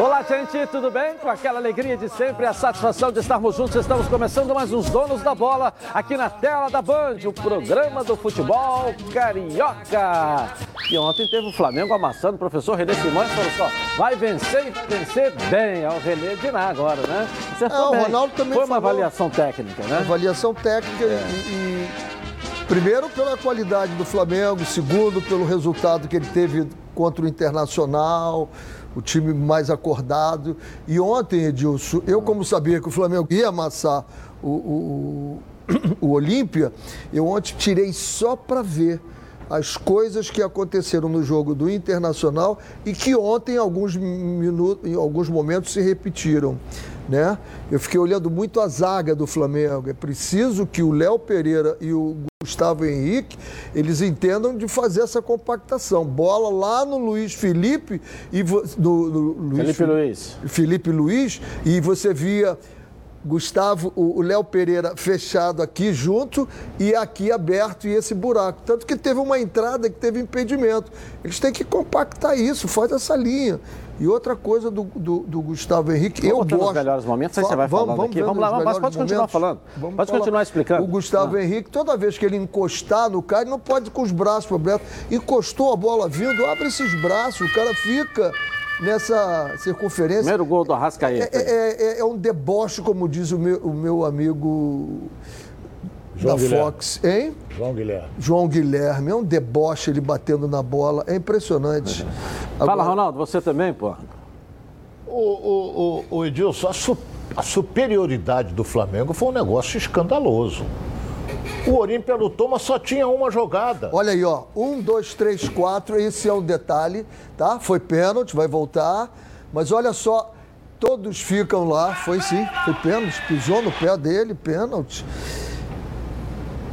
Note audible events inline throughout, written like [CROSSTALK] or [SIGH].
Olá, gente, tudo bem? Com aquela alegria de sempre, a satisfação de estarmos juntos, estamos começando mais uns Donos da Bola aqui na tela da Band, o programa do futebol carioca. E ontem teve o Flamengo amassando o professor René Simões, falou só, vai vencer e vencer bem. É o René Diná agora, né? Acertou é, o. Ronaldo também Foi uma avaliação técnica, né? Avaliação técnica é. e, e... Primeiro, pela qualidade do Flamengo, segundo, pelo resultado que ele teve contra o Internacional, o time mais acordado. E ontem, Edilson, eu como sabia que o Flamengo ia amassar o, o, o, [COUGHS] o Olímpia, eu ontem tirei só para ver as coisas que aconteceram no jogo do Internacional e que ontem, em alguns, minutos, em alguns momentos, se repetiram. Né? Eu fiquei olhando muito a zaga do Flamengo. É preciso que o Léo Pereira e o Gustavo Henrique, eles entendam de fazer essa compactação. Bola lá no Luiz Felipe e do, do Luiz, Felipe Luiz. Felipe Luiz e você via Gustavo, o Léo Pereira fechado aqui junto e aqui aberto e esse buraco. Tanto que teve uma entrada que teve impedimento. Eles têm que compactar isso, faz essa linha. E outra coisa do, do, do Gustavo Henrique, vamos eu gosto... os melhores momentos, aí você vai vamos, falando vamos aqui. Vamos lá, mas pode continuar momentos. falando. Vamos pode falar. continuar explicando. O Gustavo ah. Henrique, toda vez que ele encostar no cara, ele não pode ir com os braços abertos. Encostou a bola vindo, abre esses braços, o cara fica nessa circunferência. Primeiro gol do Arrascaeta. É, é, é, é um deboche, como diz o meu, o meu amigo João da Guilherme. Fox, hein? João Guilherme. João Guilherme, é um deboche ele batendo na bola, é impressionante. Agora... Fala, Ronaldo, você também, pô? O, o, o, o Edilson, a, su, a superioridade do Flamengo foi um negócio escandaloso. O Olímpia lutou, mas só tinha uma jogada. Olha aí, ó. Um, dois, três, quatro. Esse é o detalhe, tá? Foi pênalti, vai voltar. Mas olha só, todos ficam lá. Foi sim, foi pênalti. Pisou no pé dele, pênalti.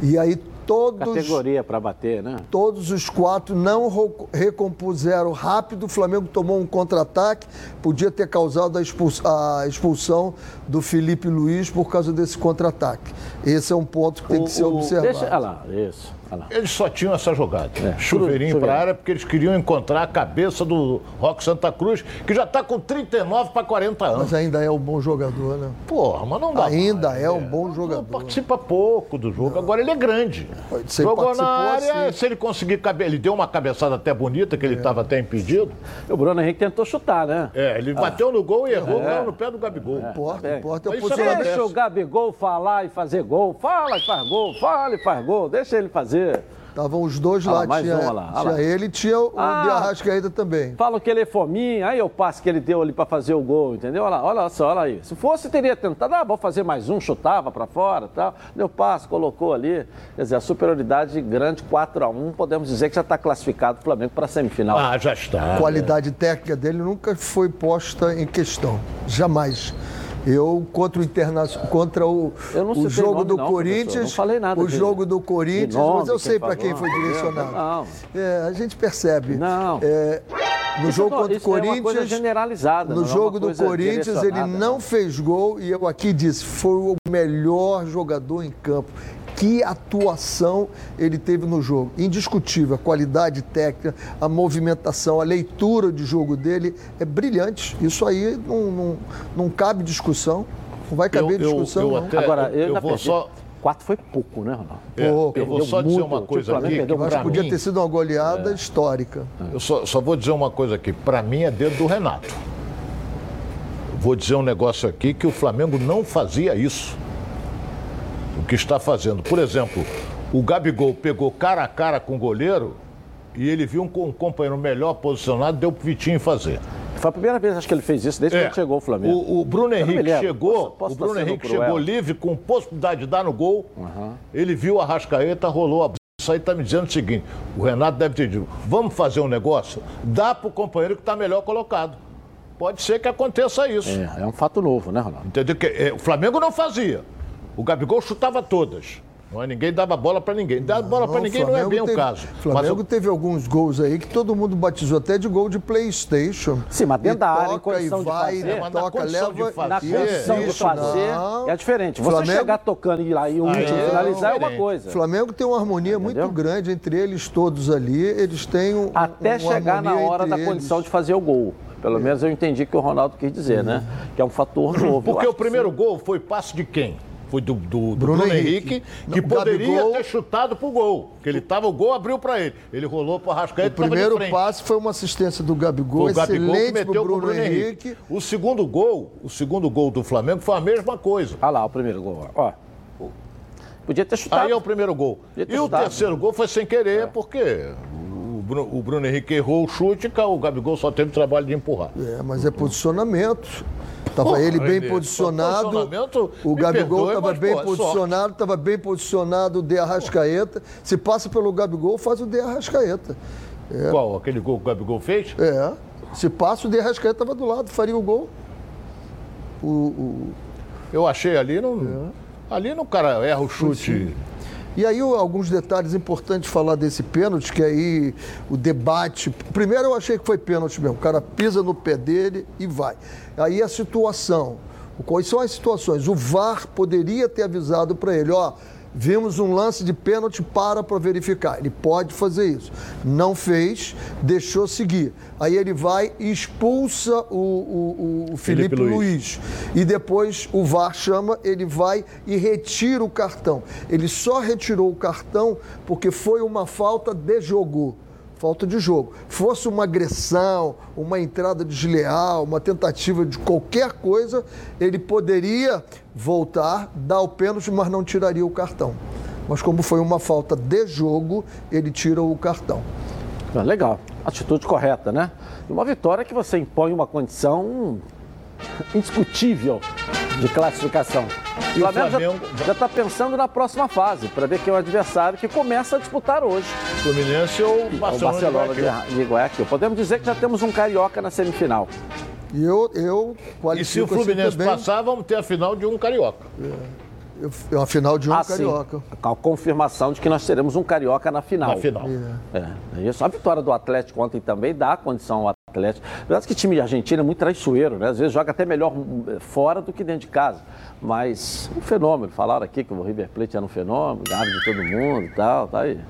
E aí todos. Categoria para bater, né? Todos os quatro não recompuseram rápido. O Flamengo tomou um contra-ataque, podia ter causado a, expulsão, a expulsão do Felipe Luiz por causa desse contra-ataque. Esse é um ponto que tem que ser observado. Deixa, olha lá, isso. Eles só tinham essa jogada. É, chuveirinho para área, porque eles queriam encontrar a cabeça do Roque Santa Cruz, que já está com 39 para 40 anos. Mas ainda é um bom jogador, né? Porra, mas não dá. Ainda mais, é um bom jogador. participa pouco do jogo, não. agora ele é grande. Ser Jogou na área, assim. se ele conseguir cabe... ele deu uma cabeçada até bonita, que ele estava é. até impedido. O Bruno Henrique tentou chutar, né? É, ele ah. bateu no gol e errou é. no pé do Gabigol. É. Importa, importa. É o Deixa o Gabigol falar e fazer gol. Fala e faz gol, fala e faz gol. Deixa ele fazer. Estavam os dois lá, lá tinha, um lá. tinha ele e tinha o ah, de Arrascaeta também. Falam que ele é fominha, aí o passe que ele deu ali para fazer o gol, entendeu? Olha lá, olha só, olha aí. Se fosse, teria tentado, ah, vou fazer mais um, chutava para fora tal. Deu passe, colocou ali. Quer dizer, a superioridade grande, 4 a 1 podemos dizer que já está classificado o Flamengo para a semifinal. Ah, já está. A qualidade técnica dele nunca foi posta em questão, jamais. Eu, contra o Internacional, contra o, o jogo do não, Corinthians. Não falei nada. O jogo do Corinthians, nome, mas eu sei para quem foi direcionado. Não. É, a gente percebe. Não. É, no isso jogo contra o Corinthians. É coisa generalizada. No é jogo do Corinthians, ele não fez gol e eu aqui disse: foi o melhor jogador em campo que atuação ele teve no jogo. Indiscutível, a qualidade técnica, a movimentação, a leitura de jogo dele é brilhante. Isso aí não, não, não cabe discussão. Não vai caber eu, discussão. Eu, eu até, Agora, eu, eu vou só. Quatro foi pouco, né, Ronaldo? É, eu vou só dizer uma coisa aqui. Que eu acho que podia mim, ter sido uma goleada é, histórica. Eu só, só vou dizer uma coisa aqui. Para mim é dedo do Renato. Vou dizer um negócio aqui que o Flamengo não fazia isso o que está fazendo. Por exemplo, o Gabigol pegou cara a cara com o goleiro e ele viu um, companheiro melhor posicionado, deu pro Vitinho fazer. Foi a primeira vez acho que ele fez isso desde é. que chegou ao Flamengo. O, o Bruno Henrique chegou, posso, posso o Bruno Henrique chegou livre com possibilidade de dar no gol. Uhum. Ele viu a Rascaeta, rolou a isso aí está me dizendo o seguinte: o Renato deve ter dito, vamos fazer um negócio? Dá para o companheiro que está melhor colocado. Pode ser que aconteça isso. É, é um fato novo, né, Ronaldo? Entendeu? Que, é, o Flamengo não fazia. O Gabigol chutava todas. Não é? Ninguém dava bola para ninguém. Dar bola para ninguém não é bem teve, o caso. O Flamengo mas, teve alguns gols aí que todo mundo batizou até de gol de Playstation. Sim, mas dentro da área, em condição vai, de fazer. toca, leva... De fazer, na condição de fazer, não. é diferente. Você Flamengo... chegar tocando e ir lá e um é, finalizar é uma coisa. O Flamengo tem uma harmonia Entendeu? muito grande entre eles todos ali. Eles têm um, Até chegar na hora da eles. condição de fazer o gol. Pelo menos eu entendi que o Ronaldo quis dizer, né? Que é um fator novo. Porque o primeiro gol foi passe de quem? Foi do, do, do Bruno, Bruno, Henrique, Henrique que Não, poderia Gabigol... ter chutado pro gol. Que ele tava, o gol abriu para ele. Ele rolou pro Arrascaeta O primeiro passe foi uma assistência do Gabigol, foi o Gabigol que meteu Bruno, Bruno Henrique. Henrique. O segundo gol, o segundo gol do Flamengo foi a mesma coisa. Olha lá o primeiro gol, ó. Podia ter chutado. Aí é o primeiro gol. E chutado. o terceiro gol foi sem querer, é. porque o Bruno, o Bruno Henrique errou o chute e o Gabigol só teve o trabalho de empurrar. É, mas é posicionamento. Estava ele bem posicionado. O Gabigol estava bem pô, posicionado, estava bem posicionado o De Arrascaeta. Se passa pelo Gabigol, faz o De Arrascaeta. É. Qual? Aquele gol que o Gabigol fez? É. Se passa, o De Arrascaeta estava do lado, faria o gol. O, o... Eu achei ali, no, é. ali no cara erra o chute. E aí alguns detalhes importantes falar desse pênalti, que aí o debate. Primeiro eu achei que foi pênalti mesmo. O cara pisa no pé dele e vai. Aí a situação. Quais são as situações? O VAR poderia ter avisado para ele, ó. Vimos um lance de pênalti para para verificar. Ele pode fazer isso. Não fez, deixou seguir. Aí ele vai e expulsa o, o, o Felipe, Felipe Luiz. Luiz. E depois o VAR chama, ele vai e retira o cartão. Ele só retirou o cartão porque foi uma falta de jogo falta de jogo. Fosse uma agressão, uma entrada desleal, uma tentativa de qualquer coisa, ele poderia voltar, dar o pênalti, mas não tiraria o cartão. Mas como foi uma falta de jogo, ele tira o cartão. Ah, legal, atitude correta, né? Uma vitória que você impõe uma condição indiscutível de classificação. E o Flamengo, Flamengo já está pensando na próxima fase, para ver quem é o adversário que começa a disputar hoje. Fluminense ou o Barcelona, o Barcelona de, Guayaquil. de Guayaquil. Podemos dizer que já temos um carioca na semifinal. E eu, eu E se o assim Fluminense assim passar, vamos ter a final de um carioca. É. Eu, a final de um ah, carioca. Sim. A confirmação de que nós teremos um carioca na final. Na final. É. é. Isso. A vitória do Atlético ontem também dá condição ao Atlético. Verdade que o time argentino é muito traiçoeiro, né? Às vezes joga até melhor fora do que dentro de casa. Mas um fenômeno. Falaram aqui que o River Plate era um fenômeno, ganhava de todo mundo e tal, tá aí.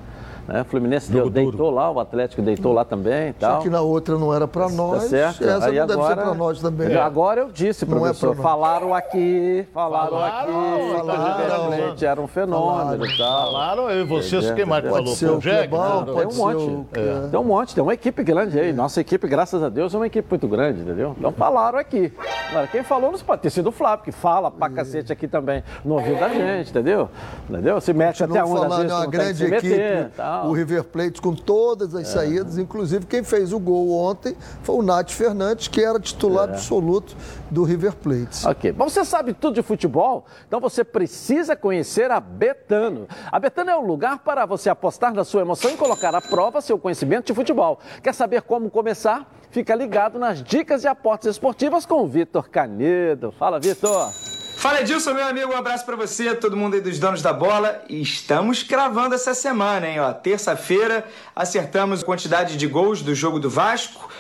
Né? O Fluminense deu, deitou lá, o Atlético deitou lá também. Tal. Só que na outra não era para tá nós. Tá certo. Essa Aí não agora, deve ser para nós também. Agora eu disse, não é professor, é falaram aqui, falaram, falaram aqui, falaram, falaram, era um fenômeno e tal. Falaram, e vocês, quem mais falou? Ser o Jack, Clebão, tem um monte. É. Tem um monte, tem uma equipe grande aí. Nossa equipe, graças a Deus, é uma equipe muito grande, entendeu? Então falaram aqui. Agora, quem falou não pode ter sido o Flávio, que fala pra cacete aqui também no ouvido da gente, entendeu? Entendeu? Se mete até onde às vezes é uma grande equipe, o River Plate com todas as é. saídas, inclusive quem fez o gol ontem foi o Nath Fernandes, que era titular é. absoluto do River Plate. Ok. Bom, você sabe tudo de futebol? Então você precisa conhecer a Betano. A Betano é um lugar para você apostar na sua emoção e colocar à prova seu conhecimento de futebol. Quer saber como começar? Fica ligado nas dicas de apostas esportivas com o Vitor Canedo. Fala, Vitor! Fala Edilson, meu amigo, um abraço para você, todo mundo aí dos donos da bola. Estamos cravando essa semana, hein? Ó, terça-feira acertamos a quantidade de gols do jogo do Vasco.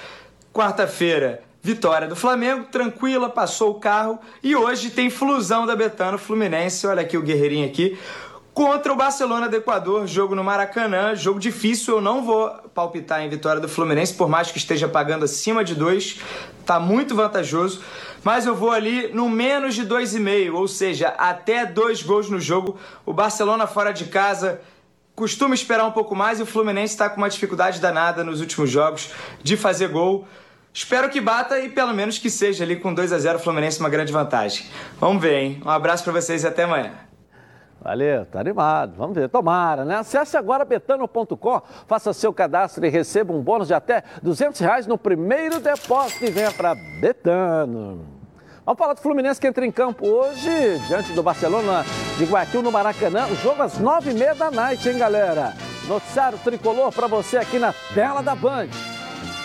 Quarta-feira, vitória do Flamengo, tranquila, passou o carro. E hoje tem flusão da Betano Fluminense. Olha aqui o guerreirinho aqui contra o Barcelona do Equador, jogo no Maracanã, jogo difícil, eu não vou palpitar em vitória do Fluminense, por mais que esteja pagando acima de dois, tá muito vantajoso, mas eu vou ali no menos de dois e meio, ou seja, até dois gols no jogo, o Barcelona fora de casa costuma esperar um pouco mais e o Fluminense está com uma dificuldade danada nos últimos jogos de fazer gol. Espero que bata e pelo menos que seja ali com 2 a 0 o Fluminense uma grande vantagem. Vamos ver, hein? Um abraço para vocês e até amanhã. Valeu, tá animado. Vamos ver, tomara, né? Acesse agora betano.com, faça seu cadastro e receba um bônus de até 200 reais no primeiro depósito e venha para Betano. Vamos falar do Fluminense que entra em campo hoje, diante do Barcelona de Guayaquil no Maracanã. O jogo às nove e meia da noite, hein, galera? Noticiário tricolor para você aqui na tela da Band.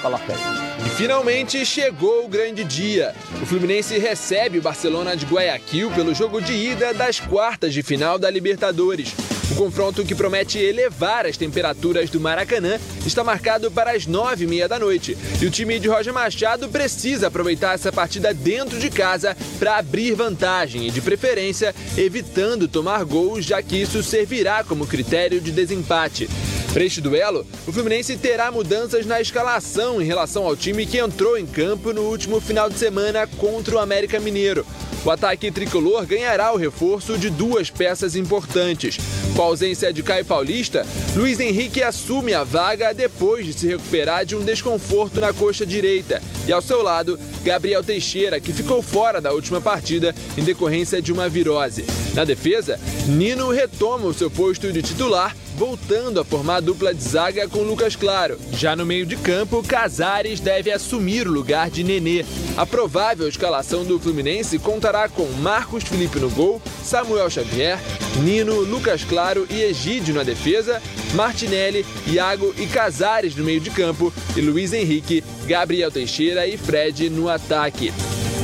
Coloca aí. E finalmente chegou o grande dia. O Fluminense recebe o Barcelona de Guayaquil pelo jogo de ida das quartas de final da Libertadores. O confronto que promete elevar as temperaturas do Maracanã está marcado para as nove e meia da noite. E o time de Roger Machado precisa aproveitar essa partida dentro de casa para abrir vantagem e, de preferência, evitando tomar gols, já que isso servirá como critério de desempate. Para este duelo, o Fluminense terá mudanças na escalação em relação ao time que entrou em campo no último final de semana contra o América Mineiro. O ataque tricolor ganhará o reforço de duas peças importantes. Com a ausência de Caio Paulista, Luiz Henrique assume a vaga depois de se recuperar de um desconforto na coxa direita. E ao seu lado, Gabriel Teixeira, que ficou fora da última partida em decorrência de uma virose. Na defesa, Nino retoma o seu posto de titular voltando a formar a dupla de zaga com Lucas Claro. Já no meio de campo, Casares deve assumir o lugar de Nenê. A provável escalação do Fluminense contará com Marcos Felipe no gol, Samuel Xavier, Nino, Lucas Claro e Egídio na defesa, Martinelli, Iago e Casares no meio de campo e Luiz Henrique, Gabriel Teixeira e Fred no ataque.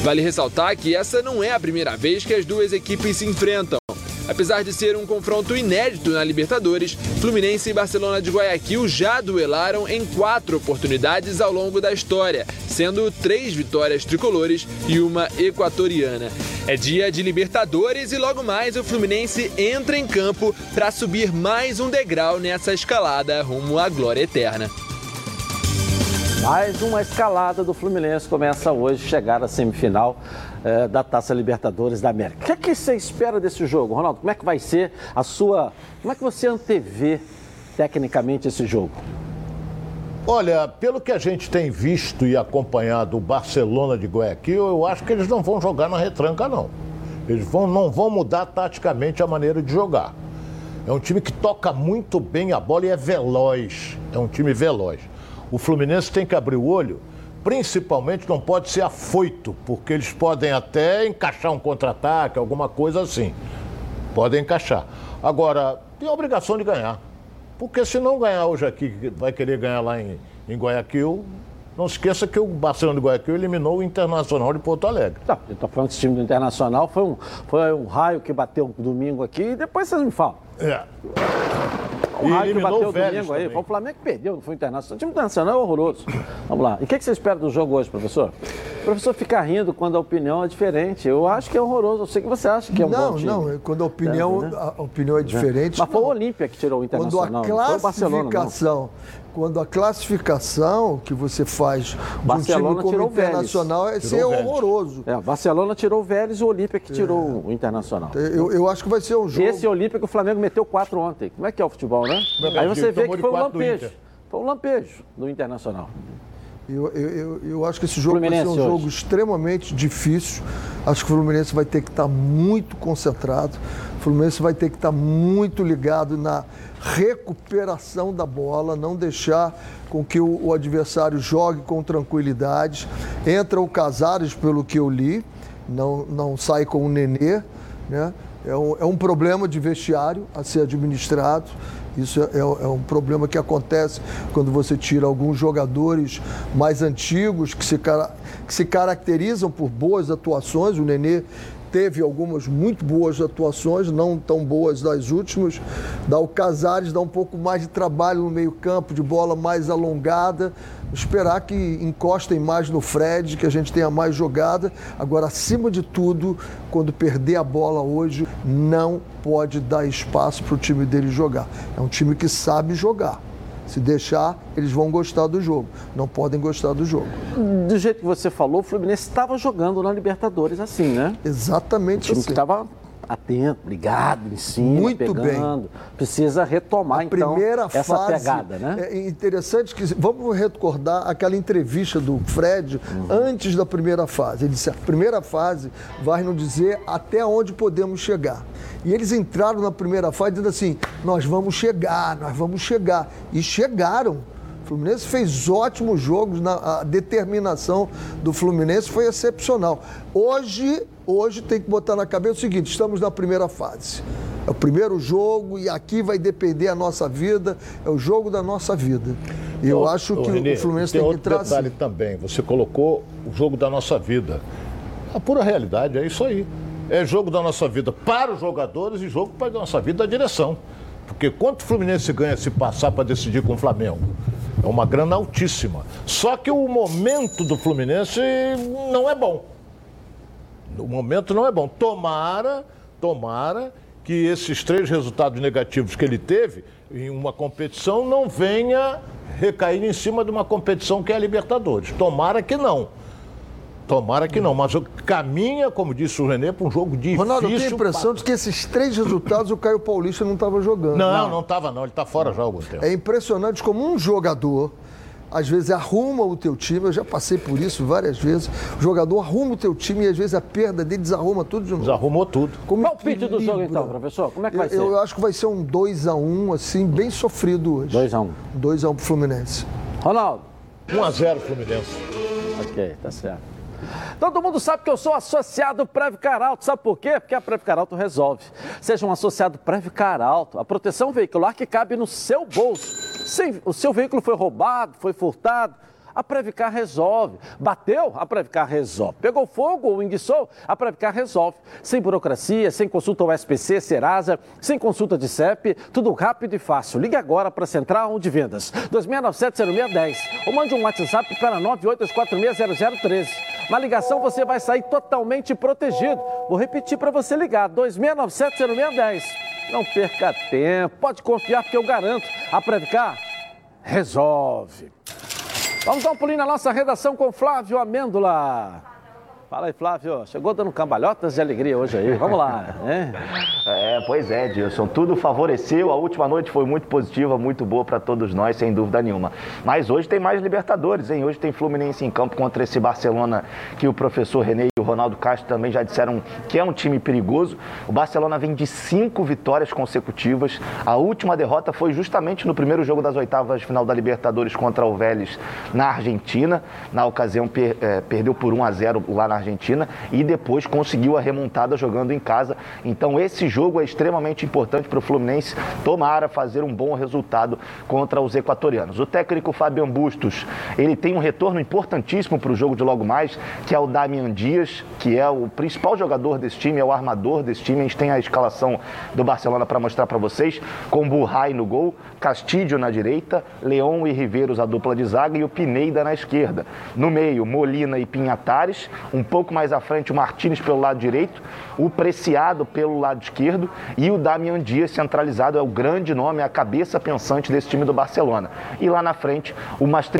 Vale ressaltar que essa não é a primeira vez que as duas equipes se enfrentam. Apesar de ser um confronto inédito na Libertadores, Fluminense e Barcelona de Guayaquil já duelaram em quatro oportunidades ao longo da história, sendo três vitórias tricolores e uma equatoriana. É dia de Libertadores e logo mais o Fluminense entra em campo para subir mais um degrau nessa escalada rumo à glória eterna. Mais uma escalada do Fluminense começa hoje, chegar à semifinal eh, da Taça Libertadores da América. O que, é que você espera desse jogo, Ronaldo? Como é que vai ser a sua. Como é que você antevê tecnicamente esse jogo? Olha, pelo que a gente tem visto e acompanhado o Barcelona de Guayaquil, eu acho que eles não vão jogar na retranca, não. Eles vão, não vão mudar taticamente a maneira de jogar. É um time que toca muito bem a bola e é veloz. É um time veloz. O Fluminense tem que abrir o olho, principalmente não pode ser afoito, porque eles podem até encaixar um contra-ataque, alguma coisa assim. Podem encaixar. Agora, tem a obrigação de ganhar. Porque se não ganhar hoje aqui, vai querer ganhar lá em, em Guayaquil, não se esqueça que o Barcelona de Guayaquil eliminou o Internacional de Porto Alegre. Tá, eu estou falando que esse time do Internacional foi um, foi um raio que bateu domingo aqui e depois vocês me falam. É. O E bateu o domingo aí. também. O Flamengo que perdeu, não foi o Internacional. O time internacional é horroroso. Vamos lá. E o que, que você espera do jogo hoje, professor? O professor fica rindo quando a opinião é diferente. Eu acho que é horroroso. Eu sei que você acha que é um não, bom time. não, é quando a opinião, É, né? a opinião é diferente. Mas foi o não. Olímpia que tirou o Quando Internacional. a não foi o Barcelona, não. classificação, quando a classificação que você faz de um Barcelona time como Vélez. Internacional é ser Tirou horroroso. É, o Barcelona tirou o Vélez e o Olímpia que tirou o Internacional. Eu, eu acho que vai ser um jogo. Esse Olímpia que o Flamengo meteu 4 ontem. Como é que é o futebol, né? É é? Aí você vê que foi um quatro lampejo. Foi um lampejo do Internacional. Eu, eu, eu, eu acho que esse jogo vai ser um Fluminense jogo hoje. extremamente difícil. Acho que o Fluminense vai ter que estar muito concentrado. O Fluminense vai ter que estar muito ligado na recuperação da bola, não deixar com que o, o adversário jogue com tranquilidade. Entra o Casares, pelo que eu li, não, não sai com o Nenê. Né? É, um, é um problema de vestiário a ser administrado. Isso é, é um problema que acontece quando você tira alguns jogadores mais antigos que se, que se caracterizam por boas atuações. O Nenê teve algumas muito boas atuações, não tão boas das últimas. Dá o Casares, dá um pouco mais de trabalho no meio-campo, de bola mais alongada. Esperar que encostem mais no Fred, que a gente tenha mais jogada. Agora, acima de tudo, quando perder a bola hoje, não pode dar espaço para o time dele jogar. É um time que sabe jogar. Se deixar, eles vão gostar do jogo. Não podem gostar do jogo. Do jeito que você falou, o Fluminense estava jogando na Libertadores assim, né? Exatamente O time assim. que atento, ligado, em cima, Muito bem. pegando. Precisa retomar, então, primeira essa fase. pegada, né? É interessante que. Vamos recordar aquela entrevista do Fred Uhum. antes da primeira fase. Ele disse: a primeira fase vai nos dizer até onde podemos chegar. E eles entraram na primeira fase dizendo assim: nós vamos chegar, nós vamos chegar. E chegaram. O Fluminense fez ótimos jogos, na, a determinação do Fluminense foi excepcional. Hoje, hoje tem que botar na cabeça o seguinte: estamos na primeira fase. É o primeiro jogo e aqui vai depender a nossa vida, é o jogo da nossa vida. E eu Ô, acho que Renê, o Fluminense tem tem que entrar detalhe também. Você colocou o jogo da nossa vida. A pura realidade é isso aí. É jogo da nossa vida para os jogadores e jogo para a nossa vida da direção. Porque quanto o Fluminense ganha se passar para decidir com o Flamengo? É uma grana altíssima. Só que o momento do Fluminense não é bom. O momento não é bom. Tomara, tomara que esses três resultados negativos que ele teve em uma competição não venha recair em cima de uma competição que é a Libertadores. Tomara que não. Tomara que não, mas caminha, como disse o Renê, para um jogo difícil. Ronaldo, eu tenho a impressão de que esses três resultados o Caio Paulista não estava jogando. Não, não estava não, ele está fora já há algum tempo. É impressionante como um jogador às vezes arruma o teu time, eu já passei por isso várias vezes. O jogador arruma o teu time e às vezes a perda dele desarruma tudo de novo. Desarrumou tudo. Como Qual o pitch do jogo então, professor? Como é que vai eu, ser? Eu acho que vai ser um 2x1, um, assim, bem sofrido hoje. 2x1. 2x1 pro Fluminense. Ronaldo. 1x0 Fluminense. Ok, tá certo. Todo mundo sabe que eu sou associado Previcar Alto. Sabe por quê? Porque a Previcar Alto resolve. Seja um associado Previcar Alto, a proteção veicular que cabe no seu bolso. Se o seu veículo foi roubado, foi furtado, a Previcar resolve. Bateu? A Previcar resolve. Pegou fogo ou enguiçou? A Previcar resolve. Sem burocracia, sem consulta ao SPC, Serasa, sem consulta de CEP, tudo rápido e fácil. Ligue agora para a Central de Vendas, 2697-0610 ou mande um WhatsApp para 982460013. Na ligação você vai sair totalmente protegido. Vou repetir para você ligar, 2697-0610. Não perca tempo, pode confiar porque eu garanto, a Previcar resolve. Vamos dar um pulinho na nossa redação com Flávio Amêndola. Fala aí, Flávio. Chegou dando cambalhotas de alegria hoje aí. Vamos lá. Né? É, pois é, Dilson. Tudo favoreceu. A última noite foi muito positiva, muito boa para todos nós, sem dúvida nenhuma. Mas hoje tem mais Libertadores, hein? Hoje tem Fluminense em campo contra esse Barcelona que o professor René e o Ronaldo Castro também já disseram que é um time perigoso. O Barcelona vem de cinco vitórias consecutivas. A última derrota foi justamente no primeiro jogo das oitavas de final da Libertadores contra o Vélez na Argentina. Na ocasião, per, é, perdeu por 1 a 0 lá na Argentina e depois conseguiu a remontada jogando em casa. Então esse jogo é extremamente importante para o Fluminense tomar a fazer um bom resultado contra os equatorianos. O técnico Fabian Bustos, ele tem um retorno importantíssimo para o jogo de logo mais, que é o Damian Dias, que é o principal jogador desse time, é o armador desse time. A gente tem a escalação do Barcelona para mostrar para vocês, com Burray no gol, Castilho na direita, Leão e Riveiros a dupla de zaga e o Pineda na esquerda. No meio, Molina e Pinhatares, um pouco mais à frente o Martins pelo lado direito, o Preciado pelo lado esquerdo e o Damian Dias centralizado é o grande nome, é a cabeça pensante desse time do Barcelona. E lá na frente, o Mastri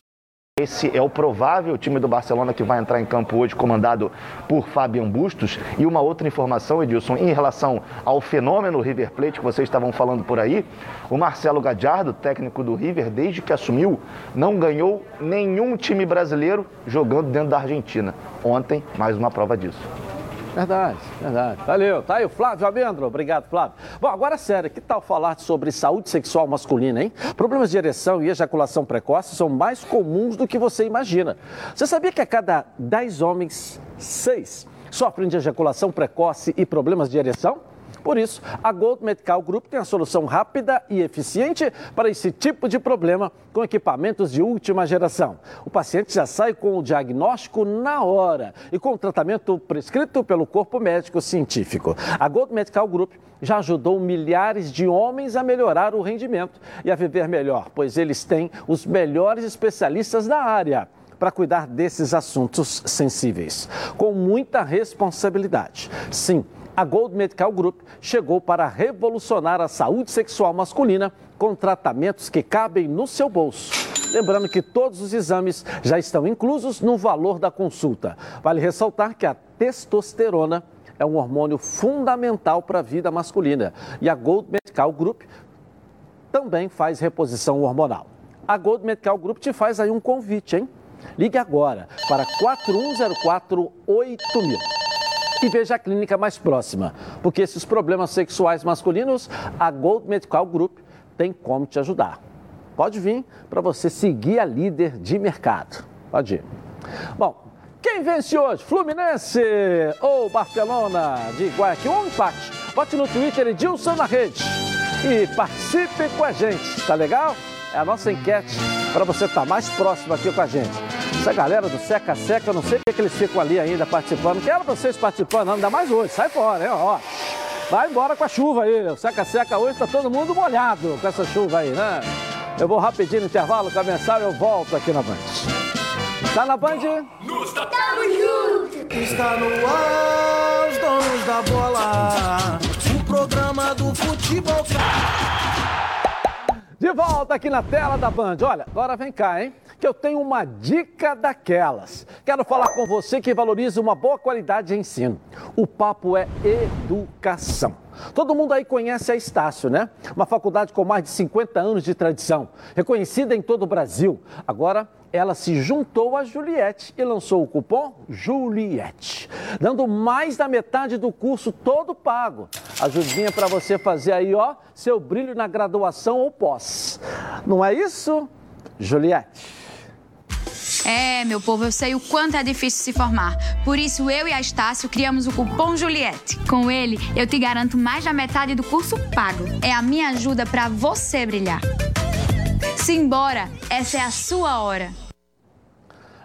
esse é o provável time do Barcelona que vai entrar em campo hoje, comandado por Fabian Bustos. E uma outra informação, Edilson, em relação ao fenômeno River Plate que vocês estavam falando por aí, o Marcelo Gadiardo, técnico do River, desde que assumiu, não ganhou nenhum time brasileiro jogando dentro da Argentina. Ontem, mais uma prova disso. Verdade, verdade. Valeu. Tá aí o Flávio Amendro. Obrigado, Flávio. Bom, agora sério, que tal falar sobre saúde sexual masculina, hein? Problemas de ereção e ejaculação precoce são mais comuns do que você imagina. Você sabia que a cada 10 homens, 6 sofrem de ejaculação precoce e problemas de ereção? Por isso, a Gold Medical Group tem a solução rápida e eficiente para esse tipo de problema com equipamentos de última geração. O paciente já sai com o diagnóstico na hora e com o tratamento prescrito pelo corpo médico científico. A Gold Medical Group já ajudou milhares de homens a melhorar o rendimento e a viver melhor, pois eles têm os melhores especialistas da área para cuidar desses assuntos sensíveis, com muita responsabilidade. Sim, a Gold Medical Group chegou para revolucionar a saúde sexual masculina com tratamentos que cabem no seu bolso. Lembrando que todos os exames já estão inclusos no valor da consulta. Vale ressaltar que a testosterona é um hormônio fundamental para a vida masculina e a Gold Medical Group também faz reposição hormonal. A Gold Medical Group te faz aí um convite, hein? Ligue agora para 4104 8000 e veja a clínica mais próxima, porque esses problemas sexuais masculinos, a Gold Medical Group tem como te ajudar. Pode vir para você seguir a líder de mercado. Pode ir. Bom, quem vence hoje? Fluminense ou Barcelona de Guayaquil? Um empate. Bote no Twitter Edilson na rede e participe com a gente, tá legal? É a nossa enquete para você estar tá mais próximo aqui com a gente. Essa galera do Seca Seca, eu não sei porque que eles ficam ali ainda participando. Quero vocês participando, não, ainda mais hoje. Sai fora, hein? Ó. Vai embora com a chuva aí. O Seca Seca hoje tá todo mundo molhado com essa chuva aí, né? Eu vou rapidinho no intervalo com a mensagem eu volto aqui na Band. Tá na Band? Tamo junto! Está no ar, os donos da bola. O programa do futebol. De volta aqui na tela da Band. Olha, agora vem cá, hein? Que eu tenho uma dica daquelas. Quero falar com você que valoriza uma boa qualidade de ensino. O papo é educação. Todo mundo aí conhece a Estácio, né? Uma faculdade com mais de 50 anos de tradição, reconhecida em todo o Brasil. Agora, ela se juntou a Juliette e lançou o cupom Juliette, dando mais da metade do curso todo pago. Ajudinha para você fazer aí, ó, seu brilho na graduação ou pós. Não é isso, Juliette? É, meu povo, eu sei o quanto é difícil se formar. Por isso, eu e a Estácio criamos o cupom Juliette. Com ele, eu te garanto mais da metade do curso pago. É a minha ajuda para você brilhar. Simbora, essa é a sua hora.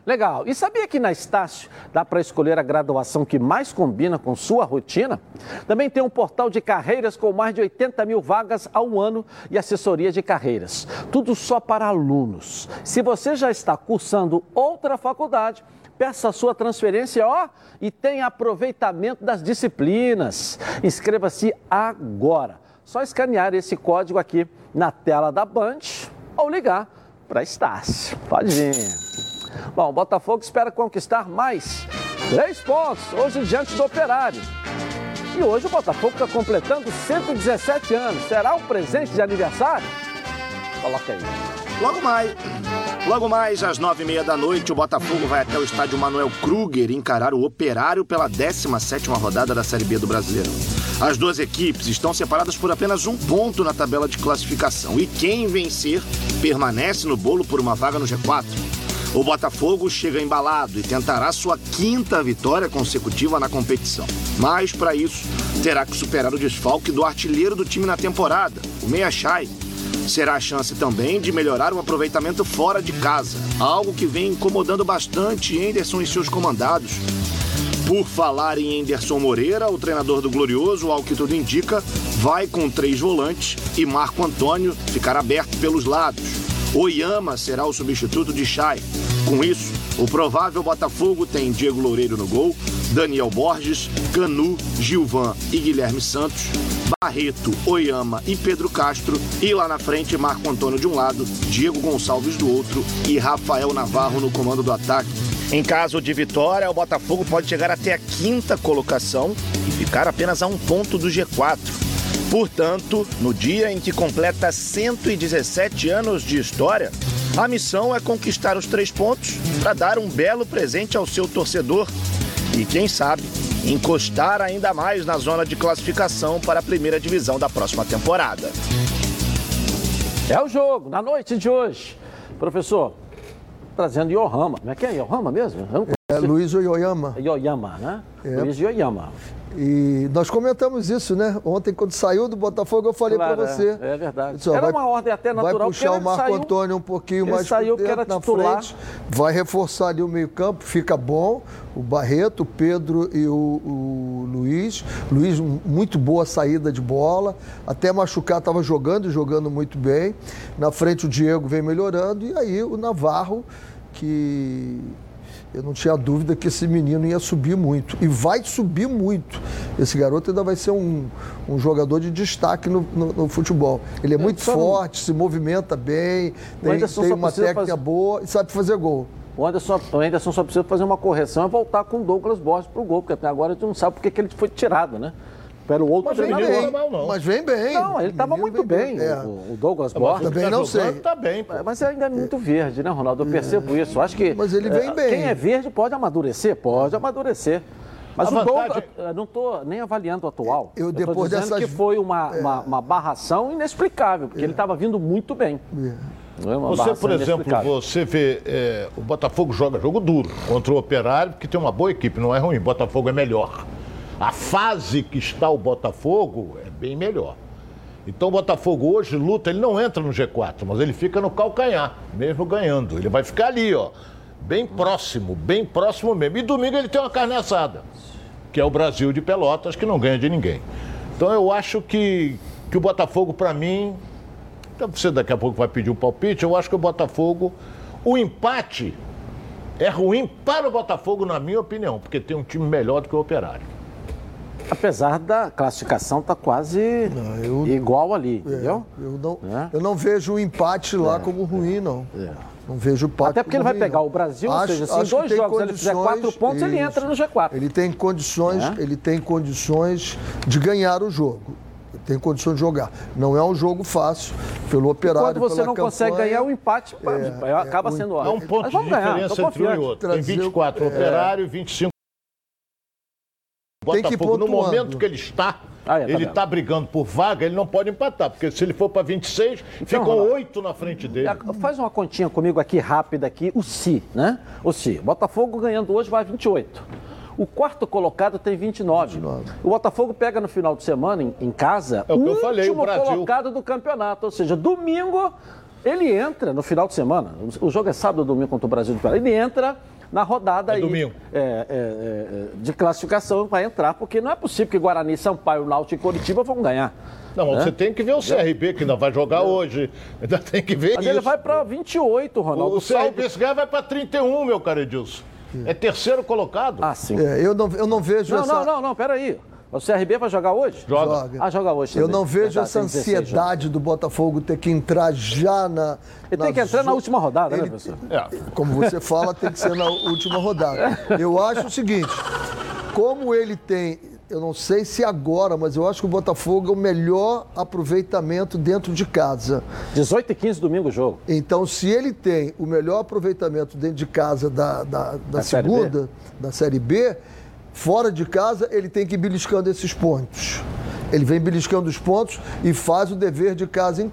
Legal. E sabia que na Estácio dá para escolher a graduação que mais combina com sua rotina? Também tem um portal de carreiras com mais de 80 mil vagas ao ano e assessoria de carreiras. Tudo só para alunos. Se você já está cursando outra faculdade, peça a sua transferência, ó, e tenha aproveitamento das disciplinas. Inscreva-se agora. Só escanear esse código aqui na tela da Band ou ligar para Estácio. Pode vir. Bom, o Botafogo espera conquistar mais três pontos hoje diante do Operário. E hoje o Botafogo está completando 117 anos. Será um presente de aniversário? Coloca aí. Logo mais. Logo mais, às nove e meia da noite, o Botafogo vai até o estádio Manuel Kruger encarar o Operário pela 17ª rodada da Série B do Brasileiro. As duas equipes estão separadas por apenas um ponto na tabela de classificação e quem vencer permanece no bolo por uma vaga no G4. O Botafogo chega embalado e tentará sua quinta vitória consecutiva na competição. Mas, para isso, terá que superar o desfalque do artilheiro do time na temporada, o Meia Chay. Será a chance também de melhorar o aproveitamento fora de casa, algo que vem incomodando bastante Henderson e seus comandados. Por falar em Henderson Moreira, o treinador do Glorioso, ao que tudo indica, vai com três volantes e Marco Antônio ficar aberto pelos lados. Oyama será o substituto de Chay. Com isso, o provável Botafogo tem Diego Loureiro no gol, Daniel Borges, Canu, Gilvan e Guilherme Santos, Barreto, Oyama e Pedro Castro, e lá na frente Marco Antônio de um lado, Diego Gonçalves do outro e Rafael Navarro no comando do ataque. Em caso de vitória, o Botafogo pode chegar até a quinta colocação e ficar apenas a um ponto do G4. Portanto, no dia em que completa 117 anos de história, a missão é conquistar os três pontos para dar um belo presente ao seu torcedor e, quem sabe, encostar ainda mais na zona de classificação para a primeira divisão da próxima temporada. É o jogo, na noite de hoje. Professor, trazendo Yohama. Como é que é Yohama mesmo? É Luiz Yoyama. Yoyama, né? É. Luiz Yoyama. E nós comentamos isso, né? Ontem, quando saiu do Botafogo, eu falei claro, para você. É, é verdade. Disse, Era vai, uma ordem até natural. Vai puxar o Marco saiu, Antônio um pouquinho mais saiu dentro, era titular. Frente, vai reforçar ali o meio-campo, fica bom. O Barreto, o Pedro e o, o Luiz. Luiz, muito boa saída de bola. Até machucar, estava jogando e jogando muito bem. Na frente, o Diego vem melhorando. E aí, o Navarro, que eu não tinha dúvida que esse menino ia subir muito. E vai subir muito. Esse garoto ainda vai ser um, um jogador de destaque no, no, no futebol. Ele é, é muito forte, se movimenta bem, tem, tem uma técnica fazer... boa e sabe fazer gol. O Anderson, o Anderson só precisa fazer uma correção e voltar com o Douglas Borges para o gol, porque até agora a gente não sabe porque que ele foi tirado, né? Pelo outro mas vem bem, mal, não. Mas vem bem. Não, ele estava muito bem, bem. É. O, Douglas Borges. Também não sei. Tá bem, pô. Mas ainda é muito verde, né, Ronaldo? Eu percebo é. isso. Acho que. Mas ele vem é, bem. Quem é verde pode amadurecer? Pode amadurecer. Mas a o vantagem... Douglas, não estou nem avaliando o atual. Eu, depois eu dessas... que foi uma, é. uma, uma, barração inexplicável, porque é. ele estava vindo muito bem. É você, por exemplo, você vê, é, o Botafogo joga jogo duro contra o Operário, que tem uma boa equipe, não é ruim. Botafogo é melhor. A fase que está o Botafogo é bem melhor. Então o Botafogo hoje luta, ele não entra no G4, mas ele fica no calcanhar, mesmo ganhando. Ele vai ficar ali, ó, bem próximo, bem próximo mesmo. E domingo ele tem uma carne assada, que é o Brasil de Pelotas, que não ganha de ninguém. Então eu acho que, que o Botafogo, para mim, então você daqui a pouco vai pedir um palpite, eu acho que o Botafogo, o empate é ruim para o Botafogo, na minha opinião, porque tem um time melhor do que o Operário. Apesar da classificação tá quase não, eu, igual ali, é, entendeu? Eu não, é. eu não vejo o empate lá é, como é, ruim, não. É. Não vejo empate. Até porque ele vai ruim, pegar não. o Brasil, acho, ou seja, assim, se em dois jogos ele fizer quatro pontos, isso, ele entra no G4. Ele tem condições, é. ele tem condições de ganhar o jogo tem condições de jogar. Não é um jogo fácil pelo operário. E quando você não campanha, consegue ganhar o um empate, é, acaba é, sendo. É um ponto de diferença entre um e outro. Tem 24 é, operário, 25 Botafogo, tem que pontuando. no momento que ele está, ah, é, tá ele está brigando por vaga, ele não pode empatar, porque se ele for para 26, então, ficam oito na frente dele. É, faz uma continha comigo aqui rápida aqui, o si, né? O si. Botafogo ganhando hoje vai 28. O quarto colocado tem 29. 29. O Botafogo pega no final de semana em, em casa é o, o último falei, o colocado do campeonato, ou seja, domingo ele entra no final de semana. O jogo é sábado ou domingo contra o Brasil de Pará. Ele entra na rodada É aí, domingo. é, é, é, de classificação vai entrar, porque não é possível que Guarani, Sampaio, Náutico e Coritiba vão ganhar. Não, né? você tem que ver o CRB, que ainda vai jogar hoje. Ainda tem que ver Mas isso. ele vai para 28, Ronaldo. O CRB, esse cara vai para 31, meu cara Edilson. É terceiro colocado. Ah, sim. É, eu, não, eu não vejo Não, essa. não, não, não, peraí. O CRB vai jogar hoje? Joga. Joga. Ah, joga hoje Eu também. não vejo Verdade, essa tem 16 jogos. ansiedade do Botafogo ter que entrar já na. Ele tem que entrar na última rodada, né, Ele- professor? É. Como você fala, tem que ser na última rodada. Eu acho o seguinte: como ele tem, eu não sei se agora, mas eu acho que o Botafogo é o melhor aproveitamento dentro de casa. 18 e 15 domingo o jogo. Então, se ele tem o melhor aproveitamento dentro de casa da, da, da Da Série segunda, da Série B, fora de casa, ele tem que ir beliscando esses pontos. Ele vem beliscando os pontos e faz o dever de casa em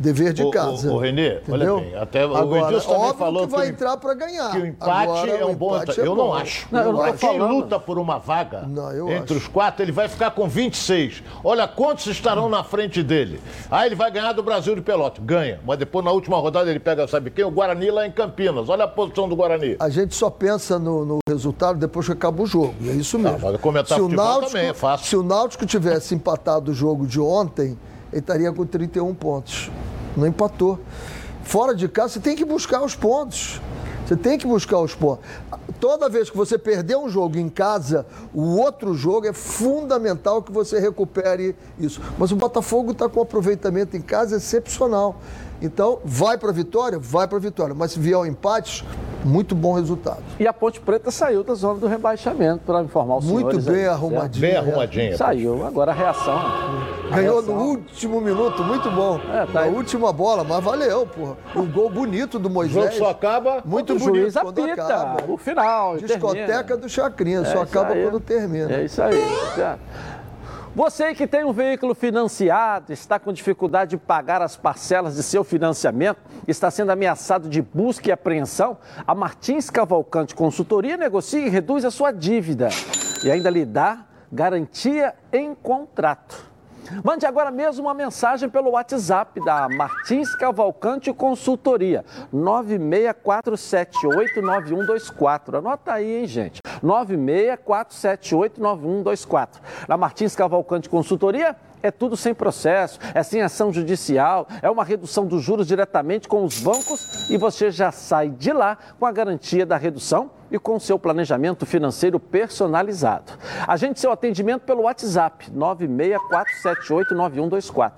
dever de Ô, ô, casa. ô, Renê, olha entendeu? bem, até o Agora, Edilson também óbvio falou que vai que o- entrar para ganhar. Que o empate Agora, é um o bom. empate eu é não bom. acho. Não, eu não tô quem luta por uma vaga Não, entre acho. os quatro, ele vai ficar com 26. Olha quantos estarão na frente dele. Aí ele vai ganhar do Brasil de Pelotas. Ganha. Mas depois, na última rodada, ele pega, sabe quem? O Guarani lá em Campinas. Olha a posição do Guarani. A gente só pensa no, no resultado depois que acaba o jogo. É isso mesmo. mas comentar se o Náutico, também é fácil. Se o Náutico tivesse empatado o jogo de ontem, ele estaria com 31 pontos. Não empatou. Fora de casa, você tem que buscar os pontos. Você tem que buscar os pontos. Toda vez que você perder um jogo em casa, o outro jogo é fundamental que você recupere isso. Mas o Botafogo está com um aproveitamento em casa excepcional. Então, vai para a vitória? Vai para a vitória. Mas se vier o empate, muito bom resultado. E a Ponte Preta saiu da zona do rebaixamento, para informar os Muito senhores. bem aí, certo? arrumadinho. Bem né? arrumadinha. Saiu. Agora a reação. A Ganhou reação. no último minuto, muito bom. É, tá Na aí. última bola, mas valeu, porra. Um gol bonito do O Moisés. jogo só acaba. Muito o bonito juiz quando apita. acaba. O final. Discoteca termina. do Chacrinha, É só acaba aí. quando termina. É isso aí. Você que tem um veículo financiado, está com dificuldade de pagar as parcelas de seu financiamento, está sendo ameaçado de busca e apreensão, a Martins Cavalcante Consultoria negocia e reduz a sua dívida e ainda lhe dá garantia em contrato. Mande agora mesmo uma mensagem pelo WhatsApp da Martins Cavalcante Consultoria, 964789124. Anota aí, hein, gente? 964789124. Na Martins Cavalcante Consultoria, é tudo sem processo, é sem ação judicial, é uma redução dos juros diretamente com os bancos e você já sai de lá com a garantia da redução e com seu planejamento financeiro personalizado. Agende seu atendimento pelo WhatsApp 964789124.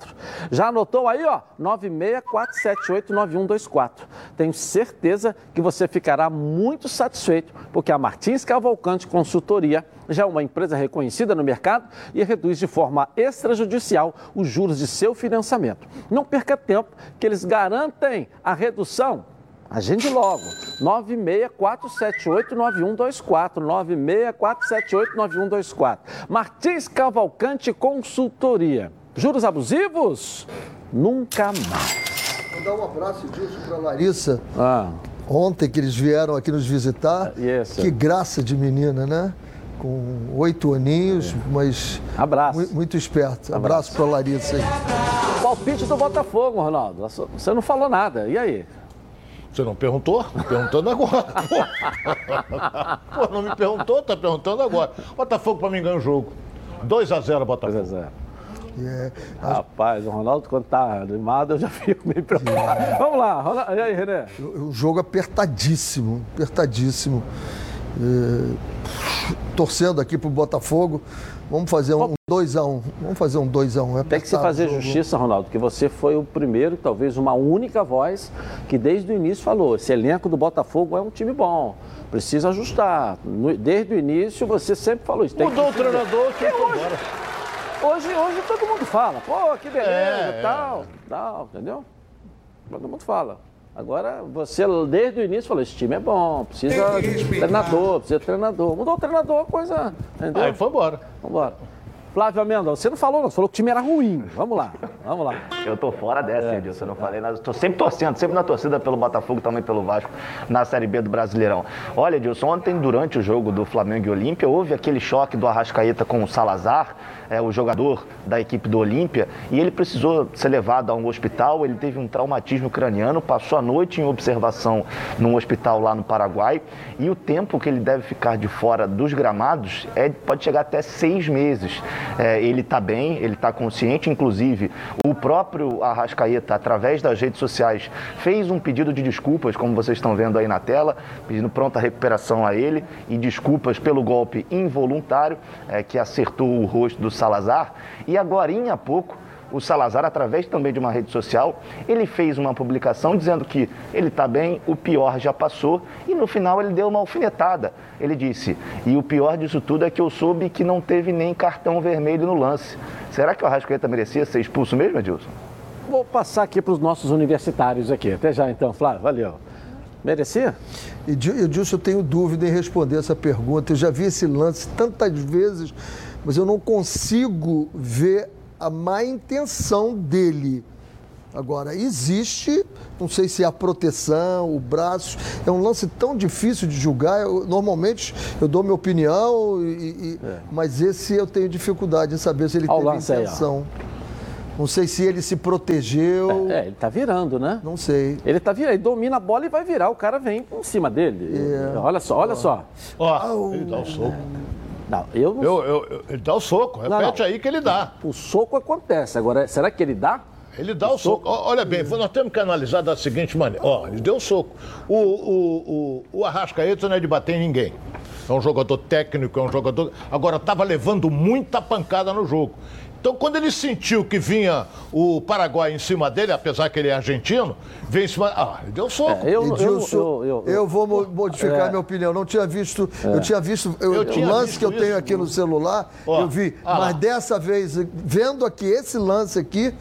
Já anotou aí, ó? 964789124. Tenho certeza que você ficará muito satisfeito, porque a Martins Cavalcante Consultoria já é uma empresa reconhecida no mercado e reduz de forma extrajudicial os juros de seu financiamento. Não perca tempo, que eles garantem a redução Agende logo. 964789124. 964789124. Martins Cavalcante Consultoria. Juros abusivos? Nunca mais. Vou dar um abraço disso para Larissa. Ah, Ontem que eles vieram aqui nos visitar. Isso. Que graça de menina, né? Com oito aninhos, mas Abraço. mu- muito esperto. Abraço para Larissa aí. palpite do Botafogo, Ronaldo. Você não falou nada. E aí? Você não perguntou? Perguntando agora. [LAUGHS] Pô, não me perguntou, tá perguntando agora. Botafogo pra mim ganha o jogo. 2x0 Botafogo. 2x0. É, Rapaz, o Ronaldo, quando tá animado, eu já fico meio preocupado. Vamos lá, Ronaldo. E aí, René? um jogo apertadíssimo, apertadíssimo. É, torcendo aqui pro Botafogo. Vamos fazer um 2x1. Um, Vamos fazer um 2x1. Um. Tem que se fazer justiça, Ronaldo, que você foi o primeiro, talvez uma única voz, que desde o início falou: esse elenco do Botafogo é um time bom. Precisa ajustar. Desde o início você sempre falou isso. Tem Mudou o treinador, time hoje, hoje, hoje todo mundo fala, pô, que beleza, é, tal, tal, entendeu? Todo mundo fala. Agora, você desde o início falou, esse time é bom, precisa de treinador, precisa de treinador. Mudou o treinador, coisa. Entendeu? Aí foi embora. Vambora. Flávio Amenda, você não falou, não, você falou que o time era ruim. Vamos lá, vamos lá. Eu tô fora dessa, é, Edilson, eu não falei nada. Estou sempre torcendo, sempre na torcida pelo Botafogo, também pelo Vasco, na Série B do Brasileirão. Olha, Edilson, ontem, durante o jogo do Flamengo e Olímpia, houve aquele choque do Arrascaeta com o Salazar é, o jogador da equipe do Olímpia, e ele precisou ser levado a um hospital. Ele teve um traumatismo craniano, passou a noite em observação num hospital lá no Paraguai, e o tempo que ele deve ficar de fora dos gramados é, pode chegar até seis meses. É, ele está bem, ele está consciente, inclusive o próprio Arrascaeta, através das redes sociais, fez um pedido de desculpas, como vocês estão vendo aí na tela, pedindo pronta recuperação a ele e desculpas pelo golpe involuntário é, que acertou o rosto do Salazar. E agora, há pouco, o Salazar, através também de uma rede social, ele fez uma publicação dizendo que ele está bem, o pior já passou, e no final ele deu uma alfinetada. Ele disse: E o pior disso tudo é que eu soube que não teve nem cartão vermelho no lance. Será que o Arrascaeta merecia ser expulso mesmo, Edilson? Vou passar aqui para os nossos universitários aqui. Até já então, Flávio. Valeu. Merecia? Edilson, eu tenho dúvida em responder essa pergunta. Eu já vi esse lance tantas vezes mas eu não consigo ver a má intenção dele. Agora, existe, não sei se é a proteção, o braço, é um lance tão difícil de julgar. Eu, normalmente eu dou minha opinião, e, e, é. mas esse eu tenho dificuldade em saber se ele teve intenção. Aí, não sei se ele se protegeu. É, é ele tá virando, né? Não sei. Ele tá virando, ele domina a bola e vai virar. O cara vem em cima dele. É. Olha só, olha só. Ó, ele dá o soco. Não, eu não. Eu, eu, ele dá o soco, repete não, aí que ele dá. O soco acontece. Agora, será que ele dá? Ele dá o, o soco. soco. Olha bem, nós temos que analisar da seguinte maneira. Ó, ele deu o soco. O, o, o, o Arrascaeta não é de bater em ninguém. É um jogador técnico, é um jogador. Agora, estava levando muita pancada no jogo. Então, quando ele sentiu que vinha o Paraguai em cima dele, apesar que ele é argentino, veio em cima. Ah, ele deu soco. É, eu, Edilson, eu, eu, eu, vou modificar é. minha opinião. Não tinha visto. É. Eu tinha visto. Eu, tinha o lance visto que eu isso, tenho aqui no celular, ó, eu vi. Ah, mas dessa vez, vendo aqui esse lance aqui,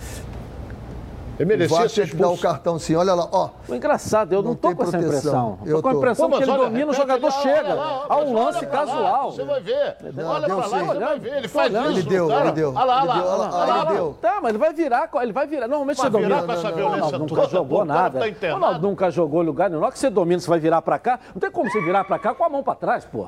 ele merecia o ser expulso. dar o cartão sim, olha lá, ó. O engraçado, eu não, não tô com essa impressão. Eu tô com a impressão Pô, que ele olha, domina, o jogador chega. Há um lance casual. Você vai ver. Não, olha pra lá, você vai ver. Ele faz isso. Ele deu, ele deu. Olha lá, olha lá. Ele deu. Tá, mas ele vai virar, ele vai virar. Normalmente você domina. com essa violência nunca jogou nada. Tá nunca jogou lugar nenhum. Na hora que você domina, você vai virar pra cá. Não tem como você virar pra cá com a mão pra trás, pô.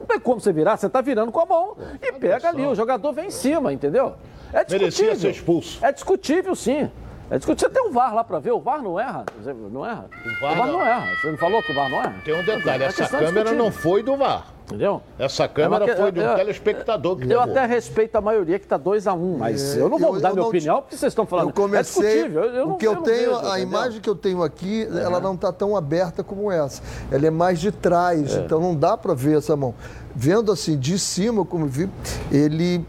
Não tem como você virar, você tá virando com a mão e pega ali. O jogador vem em cima, entendeu? É discutível. Merecia ser expulso. É discutível, sim. É discutir. Você tem o VAR lá para ver, o VAR não erra. Não erra? O VAR, o VAR não... não... erra. Você não falou que o VAR não erra? Tem um detalhe, essa câmera não foi do VAR. Entendeu? Essa câmera é foi de um eu, telespectador que Eu levou. até respeito a maioria que está 2 a 1 um, mas é, eu não vou eu, mudar eu minha opinião porque vocês estão falando. Eu comecei, é discutível. Eu, o que eu, tenho, vejo, a entendeu? imagem que eu tenho aqui, é. ela não está tão aberta como essa. Ela é mais de trás, é. então não dá para ver essa mão. Vendo assim de cima, como vi, ele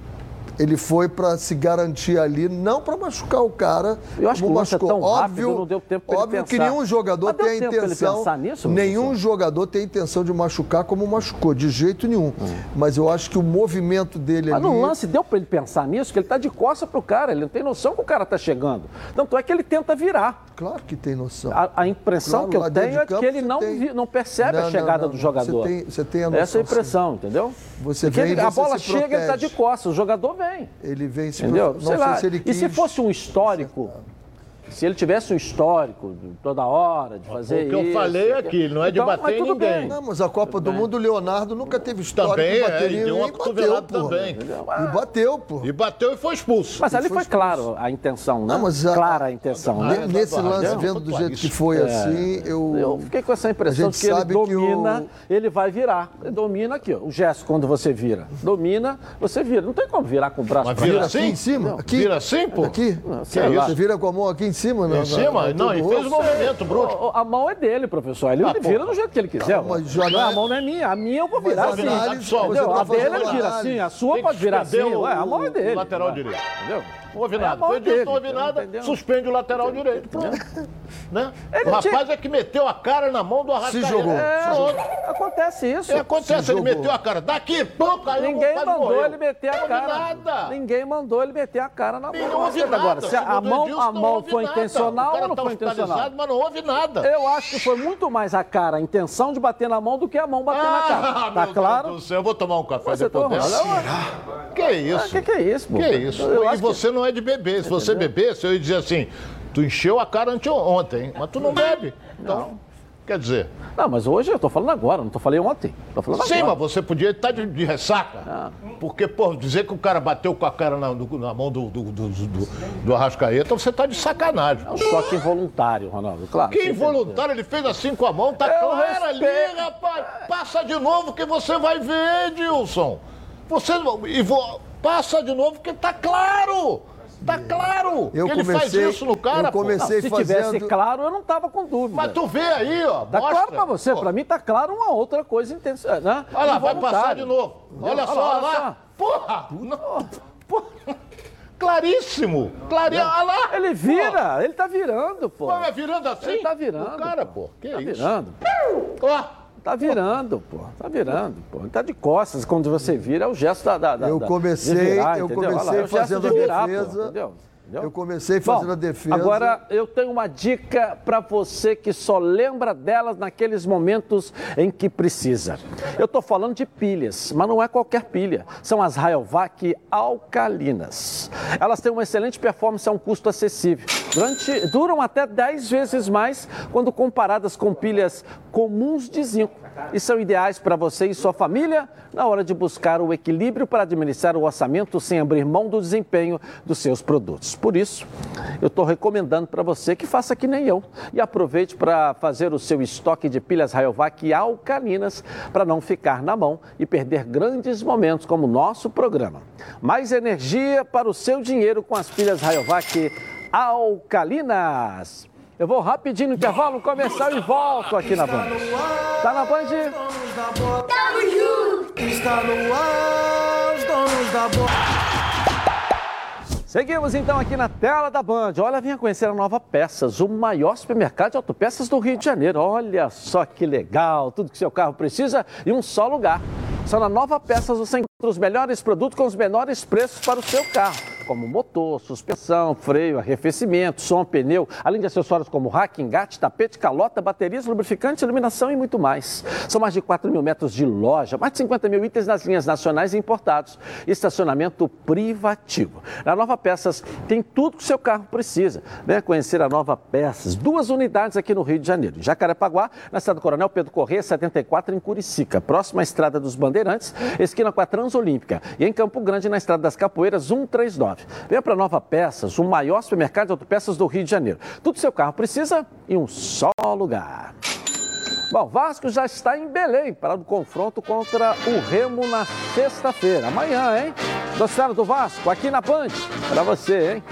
ele foi para se garantir ali, não para machucar o cara. Eu acho que o machucou. É tão óbvio, rápido, não deu tempo para Óbvio que nenhum jogador tem a intenção. Nisso, nenhum professor? jogador tem a intenção de machucar como machucou, de jeito nenhum. Hum. Mas eu acho que o movimento dele Mas ali. Mas no lance deu para ele pensar nisso, que ele está de costa pro cara, ele não tem noção que o cara está chegando. Tanto é que ele tenta virar. Claro que tem noção. A, a impressão claro, que eu tenho é que ele não, tem... vi, não percebe não, a chegada não, não, do jogador. Você tem, você tem a noção. Essa é a impressão, sim. entendeu? Você vem, ele, a bola chega, ele está de costas, o jogador vem. Ele vem se Entendeu? Não sei, lá. Se ele quis... E se fosse um histórico, se ele tivesse um histórico toda hora de fazer isso. O que isso, eu falei aqui, não é de então, bater em ninguém. Bem. Não, mas a Copa do Mundo, o Leonardo nunca teve histórico também, de bater é, em ninguém. Bateu, também. E bateu, pô. E bateu e foi expulso. Mas ali foi, foi claro a intenção, né? Não, mas a, Clara a intenção, né? Nesse lance, vendo do jeito que foi é, assim, eu... Eu fiquei com essa impressão de que ele domina, que o... ele vai virar. Ele domina aqui, ó. O gesto, quando você vira. Domina, você vira. Não tem como virar com o braço. Mas vira assim? Aqui em cima? Aqui? Vira assim, pô? Aqui? Você vira com a mão aqui em cima, não. Em cima? Não, e fez o movimento brusco. A mão é dele, professor. Ele Ah, vira do jeito que ele quiser. Calma, Não, jornal- a mão não é minha. A minha eu vou virar a assim. você tá A dele ele vira assim, a sua pode virar assim. suspender o- Ué, a mão é o dele. lateral direito. Entendeu? Não houve É nada. Foi dele, disso, não houve nada. entendeu? Suspende o lateral direito. Pronto. Né? Ele O rapaz tinha- é que meteu a cara na mão do Arrascaeta. jogou. É, acontece isso. É, acontece, Se ele jogou. meteu a cara. Daqui, pô, caiu. Ninguém mandou morreu. ele meter a Não cara. houve nada. Ninguém mandou ele meter a cara na mão. Não houve Agora, nada. se a mão, Edilson, a mão foi nada. intencional ou não tá foi intencional? Mas não houve nada. Eu acho que foi muito mais a cara, a intenção de bater na mão do que a mão bater na cara. Tá Ah, meu claro? Deus do céu, eu vou tomar um café depois dessa. Que isso? O que, que é isso, pô? Que isso? E você não é de beber. Se você bebesse, eu ia dizer assim, tu encheu a cara anteontem, mas tu não bebe. Então, quer dizer... Não, mas hoje eu tô falando agora, não tô falei ontem. Tô falando Sim, agora. mas você podia estar de, de ressaca. Ah. Porque, pô, dizer que o cara bateu com a cara na, na mão do, do, do, do, do Arrascaeta, você tá de sacanagem. É um choque involuntário, Ronaldo, claro. Que involuntário, ele fez assim com a mão, tá Eu claro ali, rapaz. Passa de novo que você vai ver, Edilson. Você e vo- passa de novo que tá claro. Tá claro Eu que ele faz comecei- isso no cara, eu pô. comecei- Não, se fazendo- tivesse claro, eu não tava com dúvida. Mas tu vê aí, ó. Tá mostra. claro pra você, Pô, pra mim tá claro uma outra coisa intensa, né? Olha lá, vai passar de novo. Olha só, olha lá. Porra! Não, porra. Claríssimo! Claríssimo! Olha lá! Ele vira, ele tá virando, pô. Pô, vai virando assim? Ele tá virando, O cara, pô. Que Tá isso? virando. Ó, Tá virando, pô. Tá virando, pô. Tá de costas. Quando você vira, é o gesto da. da- Eu comecei- virar, eu? Olha lá, comecei é fazendo de a virar, pô, defesa. entendeu? Entendeu? Eu comecei fazendo Bom, a defesa. Agora, eu tenho uma dica para você que só lembra delas naqueles momentos em que precisa. Eu estou falando de pilhas, mas não é qualquer pilha. São as Rayovac alcalinas. Elas têm uma excelente performance a um custo acessível. Durante, duram até 10 vezes mais quando comparadas com pilhas comuns de zinco. E são ideais para você e sua família na hora de buscar o equilíbrio para administrar o orçamento sem abrir mão do desempenho dos seus produtos. Por isso, eu estou recomendando para você que faça que nem eu e aproveite para fazer o seu estoque de pilhas Rayovac alcalinas para não ficar na mão e perder grandes momentos como o nosso programa. Mais energia para o seu dinheiro com as pilhas Rayovac alcalinas. Eu vou rapidinho no intervalo comercial e volto aqui na Band. Tá na Band? Está no ar, os donos da. Seguimos então aqui na tela da Band. Olha, venha conhecer a Nova Peças, o maior supermercado de autopeças do Rio de Janeiro. Olha só que legal, tudo que seu carro precisa em um só lugar. Só na Nova Peças você encontra os melhores produtos com os menores preços para o seu carro, como motor, suspensão, freio, arrefecimento, som, pneu, além de acessórios como rack, engate, tapete, calota, baterias, lubrificantes, iluminação e muito mais. São mais de 4 mil metros de loja, mais de 50 mil itens nas linhas nacionais e importados, e estacionamento privativo. Na Nova Peças tem tudo que o seu carro precisa. Venha conhecer a Nova Peças, duas unidades aqui no Rio de Janeiro. Em Jacarepaguá, na estrada Coronel Pedro Corrêa, 74, em Curicica, próxima à estrada dos Bandeirantes, esquina com a Transolímpica. E em Campo Grande, na estrada das Capoeiras, 139. Venha para Nova Peças, o maior supermercado de autopeças do Rio de Janeiro. Tudo seu carro precisa em um só lugar. Bom, Vasco já está em Belém para o confronto contra o Remo na sexta-feira. Amanhã, hein? Noticiário do Vasco, aqui na Band. Para você, hein?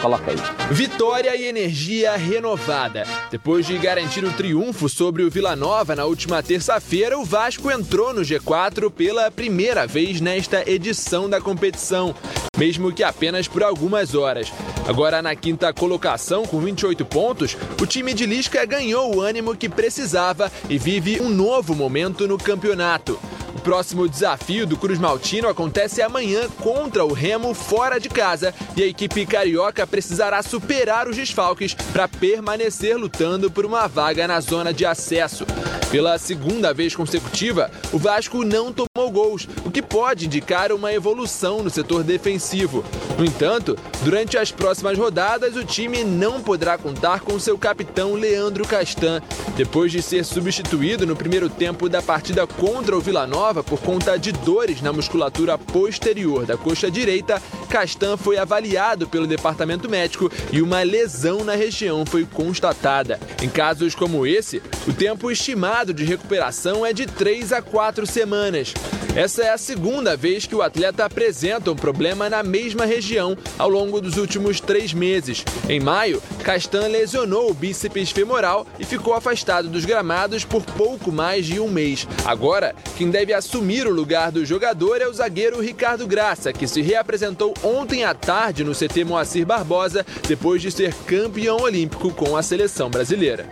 Coloca aí. Vitória e energia renovada. Depois de garantir o triunfo sobre o Vila Nova na última terça-feira, o Vasco entrou no G4 pela primeira vez nesta edição da competição, mesmo que apenas por algumas horas. Agora na quinta colocação, com 28 pontos, o time de Lisca ganhou o ânimo que precisava e vive um novo momento no campeonato. O próximo desafio do Cruz Maltino acontece amanhã contra o Remo fora de casa e a equipe carioca precisará superar os desfalques para permanecer lutando por uma vaga na zona de acesso. Pela segunda vez consecutiva, o Vasco não tomou gols, o que pode indicar uma evolução no setor defensivo. No entanto, durante as próximas rodadas, o time não poderá contar com seu capitão Leandro Castan. Depois de ser substituído no primeiro tempo da partida contra o Vila Nova por conta de dores na musculatura posterior da coxa direita, Castan foi avaliado pelo departamento médico e uma lesão na região foi constatada. Em casos como esse, o tempo estimado de recuperação é de 3 a 4 semanas. Essa é a segunda vez que o atleta apresenta um problema na mesma região ao longo dos últimos três meses. Em maio, Castan lesionou o bíceps femoral e ficou afastado dos gramados por pouco mais de um mês. Agora, quem deve assumir o lugar do jogador é o zagueiro Ricardo Graça, que se reapresentou ontem à tarde no CT Moacir Barbosa, depois de ser campeão olímpico com a seleção brasileira.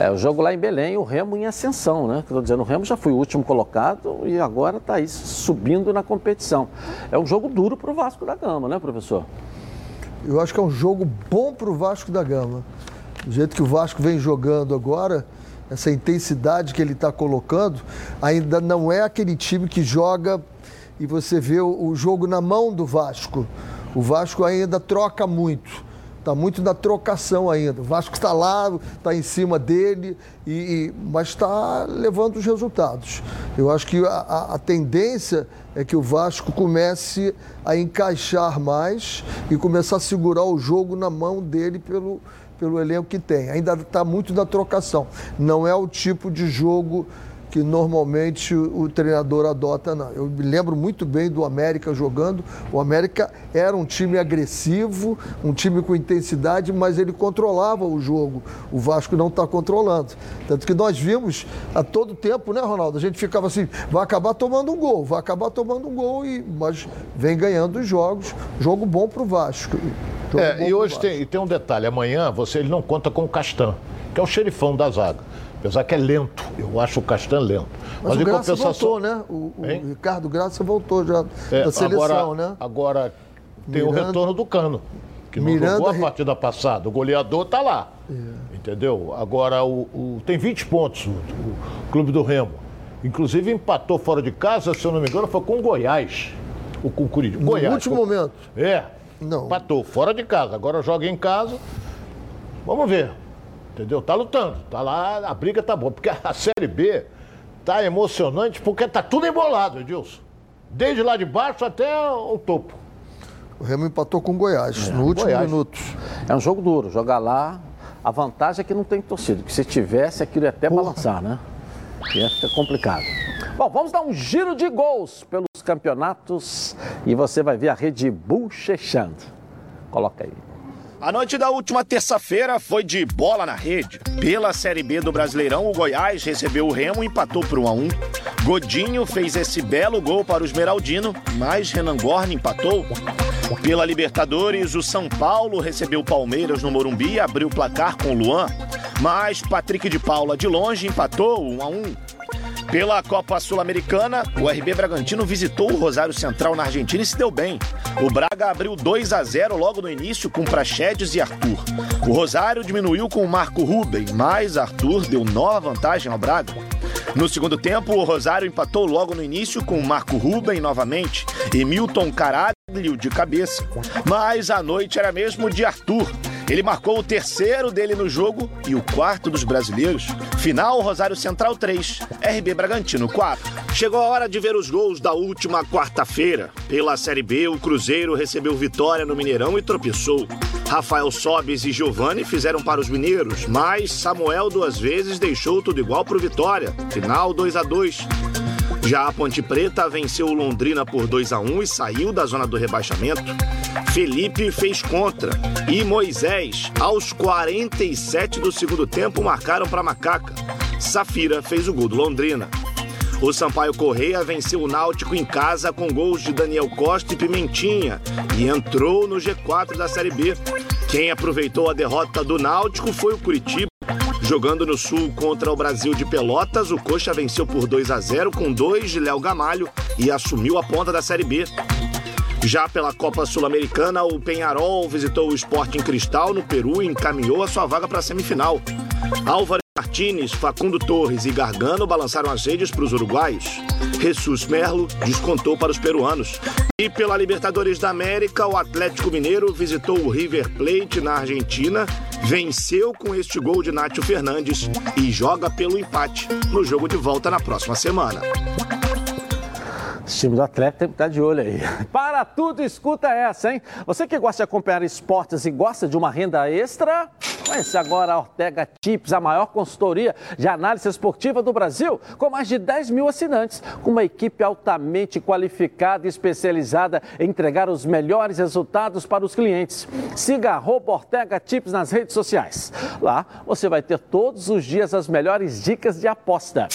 É, o jogo lá em Belém, o Remo em ascensão, né? Estou dizendo, o Remo já foi o último colocado e agora está aí subindo na competição. É um jogo duro para o Vasco da Gama, né, professor? Eu acho que é um jogo bom para o Vasco da Gama. Do jeito que o Vasco vem jogando agora, essa intensidade que ele está colocando, ainda não é aquele time que joga e você vê o, jogo na mão do Vasco. O Vasco ainda troca muito. Está muito na trocação ainda. O Vasco está lá, está em cima dele, e, e mas está levando os resultados. Eu acho que a, a, tendência é que o Vasco comece a encaixar mais e começar a segurar o jogo na mão dele pelo, pelo elenco que tem. Ainda está muito na trocação. Não é o tipo de jogo que normalmente o, treinador adota, não. Eu me lembro muito bem do América jogando. O América era um time agressivo, um time com intensidade, mas ele controlava o jogo. O Vasco não está controlando. Tanto que nós vimos a todo tempo, né, Ronaldo? A gente ficava assim, vai acabar tomando um gol, vai acabar tomando um gol, e, mas vem ganhando os jogos. Jogo bom para o Vasco. É, e hoje tem, tem um detalhe: amanhã você ele não conta com o Castan, que é o xerifão da zaga. Apesar que é lento, eu acho o Castan lento. Mas, Mas o Graça compensação... voltou, né? O, o Ricardo Graça voltou já é, da seleção, agora, né? Agora tem Miranda... o retorno do Cano, que não Miranda... jogou a partida passada. O goleador está lá, é. entendeu? Agora o, o, tem 20 pontos o, o Clube do Remo. Inclusive empatou fora de casa, se eu não me engano, foi com o Goiás. O com o Curitiba. No Goiás. último momento. É. Não. Empatou fora de casa. Agora joga em casa. Vamos ver. Entendeu? Tá lutando. Tá lá, a briga tá boa. Porque a Série B tá emocionante porque tá tudo embolado, Edilson. Desde lá de baixo até o topo. O Remo empatou com o Goiás é, no último Goiás. minuto. É um jogo duro. Jogar lá, a vantagem é que não tem torcida. Que se tivesse, aquilo ia até Porra. balançar, né? Ia ficar complicado. Bom, vamos dar um giro de gols pelos campeonatos e você vai ver a Rede Bull chechando. Coloca aí. A noite da última terça-feira foi de bola na rede. Pela Série B do Brasileirão, o Goiás recebeu o Remo e empatou por 1 a 1. Godinho fez esse belo gol para o Esmeraldino, mas Renan Gorne empatou. Pela Libertadores, o São Paulo recebeu o Palmeiras no Morumbi e abriu o placar com o Luan. Mas Patrick de Paula de longe empatou 1 a 1. Pela Copa Sul-Americana, o RB Bragantino visitou o Rosário Central na Argentina e se deu bem. O Braga abriu 2 a 0 logo no início com Prachedes e Arthur. O Rosário diminuiu com o Marco Ruben, mas Arthur deu nova vantagem ao Braga. No segundo tempo, o Rosário empatou logo no início com Marco Ruben novamente e Milton Caraglio de cabeça. Mas a noite era mesmo de Arthur. Ele marcou o terceiro dele no jogo e o quarto dos brasileiros. Final Rosário Central 3, RB Bragantino 4. Chegou a hora de ver os gols da última quarta-feira. Pela Série B, o Cruzeiro recebeu vitória no Mineirão e tropeçou. Rafael Sobes e Giovani fizeram para os mineiros, mas Samuel duas vezes deixou tudo igual para o Vitória. Final 2 a 2. Já a Ponte Preta venceu o Londrina por 2 a 1 e saiu da zona do rebaixamento. Felipe fez contra e Moisés, aos 47 do segundo tempo, marcaram para Macaca. Safira fez o gol do Londrina. O Sampaio Correia venceu o Náutico em casa com gols de Daniel Costa e Pimentinha e entrou no G4 da Série B. Quem aproveitou a derrota do Náutico foi o Curitiba. Jogando no Sul contra o Brasil de Pelotas, o Coxa venceu por 2 a 0 com dois de Léo Gamalho e assumiu a ponta da Série B. Já pela Copa Sul-Americana, o Penharol visitou o Sporting Cristal no Peru e encaminhou a sua vaga para a semifinal. Álvaro Martínez, Facundo Torres e Gargano balançaram as redes para os uruguaios. Jesus Merlo descontou para os peruanos. E pela Libertadores da América, o Atlético Mineiro visitou o River Plate na Argentina, venceu com este gol de Nátio Fernandes e joga pelo empate no jogo de volta na próxima semana. Esse time do Atlético tem que estar de olho aí. [LAUGHS] Para tudo, escuta essa, hein? Você que gosta de acompanhar esportes e gosta de uma renda extra, conhece agora a Ortega Tips, a maior consultoria de análise esportiva do Brasil, com mais de 10 mil assinantes, com uma equipe altamente qualificada e especializada em entregar os melhores resultados para os clientes. Siga a Ortega Tips nas redes sociais. Lá você vai ter todos os dias as melhores dicas de aposta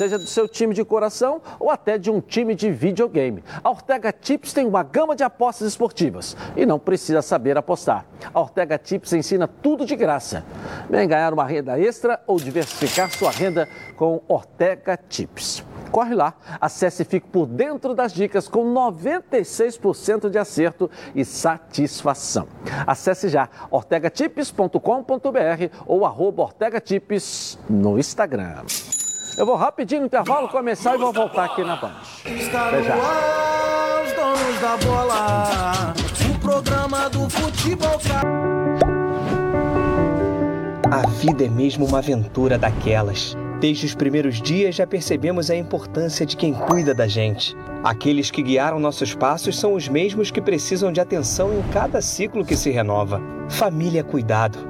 seja do seu time de coração ou até de um time de videogame. A Ortega Tips tem uma gama de apostas esportivas e não precisa saber apostar. A Ortega Tips ensina tudo de graça. Vem ganhar uma renda extra ou diversificar sua renda com Ortega Tips. Corre lá, acesse e fique por dentro das dicas com 96% de acerto e satisfação. Acesse já ortegatips.com.br ou arroba ortegatips no Instagram. Eu vou rapidinho no intervalo começar e vou voltar aqui na Band. Até já. Os donos da bola, o programa do futebol. A vida é mesmo uma aventura daquelas. Desde os primeiros dias já percebemos a importância de quem cuida da gente. Aqueles que guiaram nossos passos são os mesmos que precisam de atenção em cada ciclo que se renova. Família Cuidado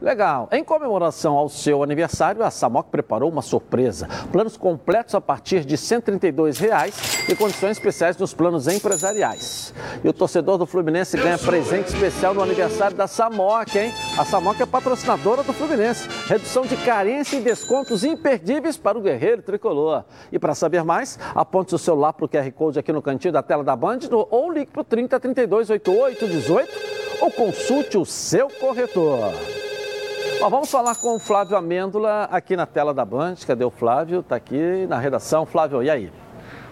Legal. Em comemoração ao seu aniversário, a Samok preparou uma surpresa. Planos completos a partir de 132 reais e condições especiais nos planos empresariais. E o torcedor do Fluminense ganha presente especial no aniversário da Samok, hein? A Samok é patrocinadora do Fluminense. Redução de carência e descontos imperdíveis para o guerreiro tricolor. E para saber mais, aponte o celular para o QR Code aqui no cantinho da tela da Band ou ligue para o 30 32 88 18 ou consulte o seu corretor. Bom, vamos falar com o Flávio Amêndola aqui na tela da Band. Cadê o Flávio? Está aqui na redação. Flávio, e aí?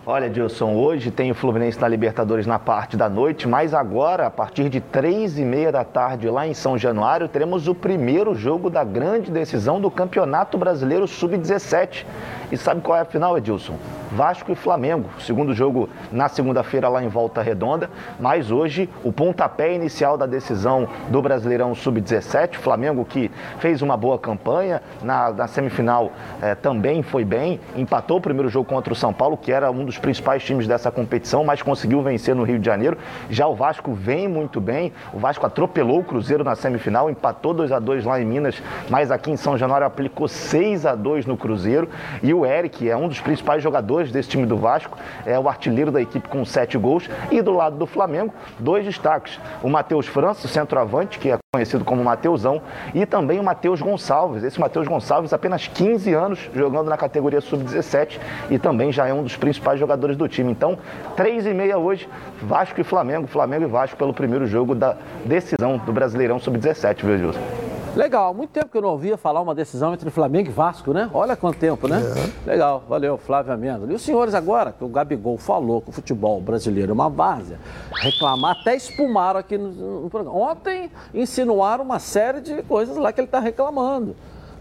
Olha, Dilson, hoje tem o Fluminense na Libertadores na parte da noite, mas agora, a partir de três e meia da tarde, lá em São Januário, teremos o primeiro jogo da grande decisão do Campeonato Brasileiro Sub-17. E sabe qual é a final, Edilson? Vasco e Flamengo. Segundo jogo na segunda-feira lá em Volta Redonda, mas hoje o pontapé inicial da decisão do Brasileirão Sub-17. Flamengo que fez uma boa campanha na, na semifinal eh, também foi bem, empatou o primeiro jogo contra o São Paulo, que era um dos principais times dessa competição, mas conseguiu vencer no Rio de Janeiro. Já o Vasco vem muito bem. O Vasco atropelou o Cruzeiro na semifinal, empatou 2 a 2 lá em Minas, mas aqui em São Januário aplicou 6 a 2 no Cruzeiro. E o Eric é um dos principais jogadores desse time do Vasco, é o artilheiro da equipe com sete gols. E do lado do Flamengo, dois destaques: o Matheus França, o centroavante, que é conhecido como Mateusão, e também o Matheus Gonçalves. Esse Matheus Gonçalves, apenas 15 anos jogando na categoria sub-17 e também já é um dos principais jogadores do time. Então, três e meia hoje, Vasco e Flamengo, Flamengo e Vasco pelo primeiro jogo da decisão do Brasileirão sub-17, viu, Gilson? Legal, muito tempo que eu não ouvia falar uma decisão entre Flamengo e Vasco, né? Olha quanto tempo, né? É. Legal, valeu, Flávio Amendo. E os senhores agora, que o Gabigol falou que o futebol brasileiro é uma várzea, reclamar, até espumaram aqui no, no programa. Ontem insinuaram uma série de coisas lá que ele está reclamando.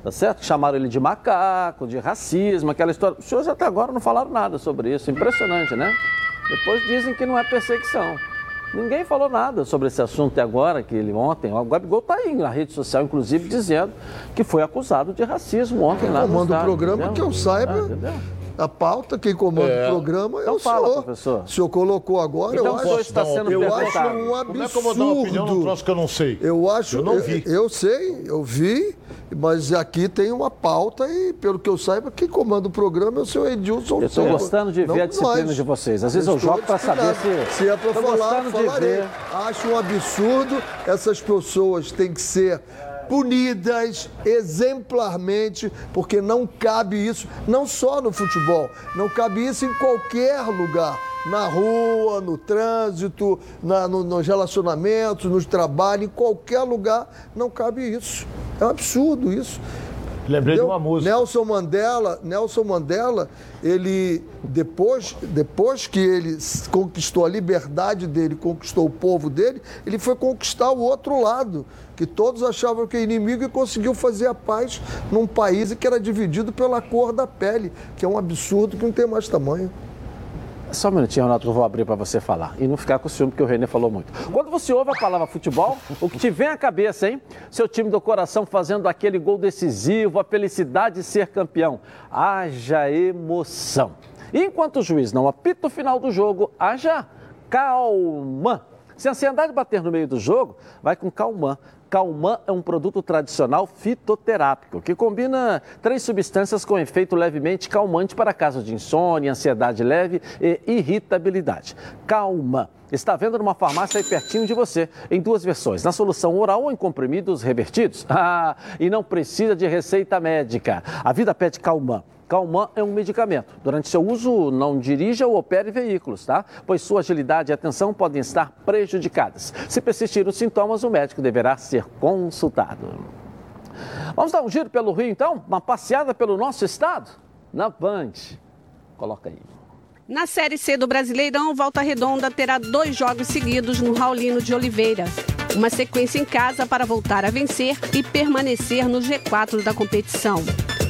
Tá certo? Chamaram ele de macaco, de racismo, aquela história. Os senhores até agora não falaram nada sobre isso. Impressionante, né? Depois dizem que não é perseguição. Ninguém falou nada sobre esse assunto até agora, que ele ontem, o Gabigol está aí na rede social, inclusive, dizendo que foi acusado de racismo ontem lá no estádio, o programa, entendeu? que eu saiba, ah, a pauta, quem comanda é. o programa é então o fala, senhor. Professor. O senhor colocou agora, então, eu acho, está sendo eu acho um absurdo. Como é que eu vou dar uma opinião num troço que eu não sei? Eu acho, eu não vi. Eu, eu sei, eu vi, mas aqui tem uma pauta e, pelo que eu saiba, quem comanda o programa é o senhor Edilson. Eu estou gostando de ver a disciplina nós. de vocês. Às vezes eu, eu jogo para saber se... Se é para falar, falarei. Acho um absurdo. Essas pessoas têm que ser punidas exemplarmente, porque não cabe isso, não só no futebol, não cabe isso em qualquer lugar na rua, no trânsito, na, no, nos relacionamentos, nos trabalhos, em qualquer lugar, não cabe isso. É um absurdo isso. Lembrei Entendeu? de uma música. Nelson Mandela, Nelson Mandela, ele depois, depois que ele conquistou a liberdade dele, conquistou o povo dele, ele foi conquistar o outro lado, que todos achavam que é inimigo e conseguiu fazer a paz num país que era dividido pela cor da pele, que é um absurdo que não tem mais tamanho. Só um minutinho, Ronaldo, eu vou abrir para você falar. E não ficar com o ciúme, porque o Renê falou muito. Quando você ouve a palavra futebol, o que te vem à cabeça, hein? Seu time do coração fazendo aquele gol decisivo, a felicidade de ser campeão. Haja emoção. E enquanto o juiz não apita o final do jogo, haja calma. Se a ansiedade bater no meio do jogo, vai com calma. Calman é um produto tradicional fitoterápico que combina três substâncias com efeito levemente calmante para casos de insônia, ansiedade leve e irritabilidade. Calman está vendo numa farmácia aí pertinho de você, em duas versões, na solução oral ou em comprimidos revertidos. [LAUGHS] Ah, e não precisa de receita médica. A vida pede Calman. Calman é um medicamento. Durante seu uso, não dirija ou opere veículos, tá? Pois sua agilidade e atenção podem estar prejudicadas. Se persistirem os sintomas, o médico deverá ser consultado. Vamos dar um giro pelo Rio, então? Uma passeada pelo nosso estado? Na Band. Coloca aí. Na Série C do Brasileirão, Volta Redonda terá dois jogos seguidos no Raulino de Oliveira. Uma sequência em casa para voltar a vencer e permanecer no G4 da competição.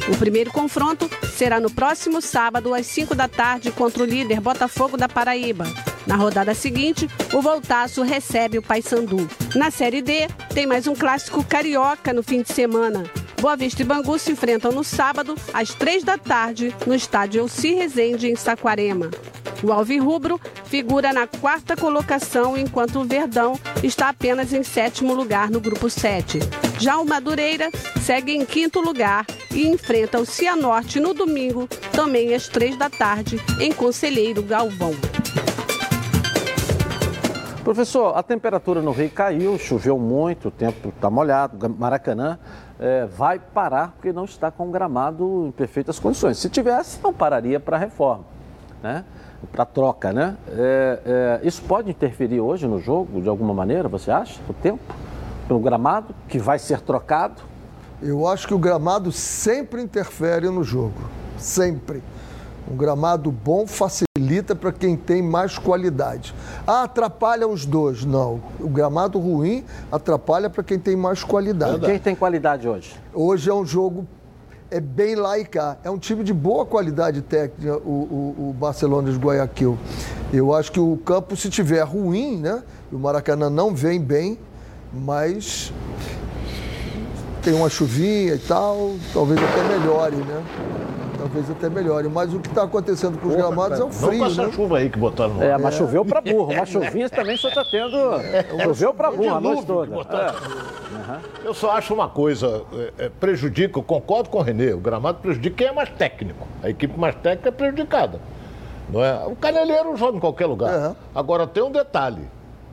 O primeiro confronto será no próximo sábado, às 5 da tarde, contra o líder Botafogo da Paraíba. Na rodada seguinte, o Voltaço recebe o Paysandu. Na Série D, tem mais um clássico carioca no fim de semana. Boa Vista e Bangu se enfrentam no sábado, às 3 da tarde, no estádio Elci Rezende, em Saquarema. O Alvirrubro figura na quarta colocação, enquanto o Verdão está apenas em sétimo lugar no grupo 7. Já o Madureira segue em quinto lugar e enfrenta o Cianorte no domingo, também às três da tarde, em Conselheiro Galvão. Professor, a temperatura no Rio caiu, choveu muito, o tempo está molhado, Maracanã é, vai parar porque não está com o gramado em perfeitas condições. Se tivesse, não pararia para reforma, né? para troca, né? É, é, isso pode interferir hoje no jogo de alguma maneira, você acha? O tempo? Pelo gramado que vai ser trocado? Eu acho que o gramado sempre interfere no jogo. Sempre. Um gramado bom facilita para quem tem mais qualidade. Ah, atrapalha os dois. Não. O gramado ruim atrapalha para quem tem mais qualidade. Quem tem qualidade hoje? Hoje é um jogo é bem lá e cá. É um time de boa qualidade técnica, o, o, o, Barcelona de Guayaquil. Eu acho que o campo, se tiver ruim, né? O Maracanã não vem bem, mas tem uma chuvinha e tal, talvez até melhore, né? Talvez até melhore. Mas o que está acontecendo com os gramados é o frio. Não com essa né? chuva aí que botaram no É, mas choveu para burro. Uma chuvinha também só está tendo. Choveu para burro a noite toda. É. Uhum. Eu só acho uma coisa, é, prejudica, eu concordo com o Renê, o gramado prejudica quem é mais técnico. A equipe mais técnica é prejudicada. Não é? O caneleiro joga em qualquer lugar. Uhum. Agora tem um detalhe.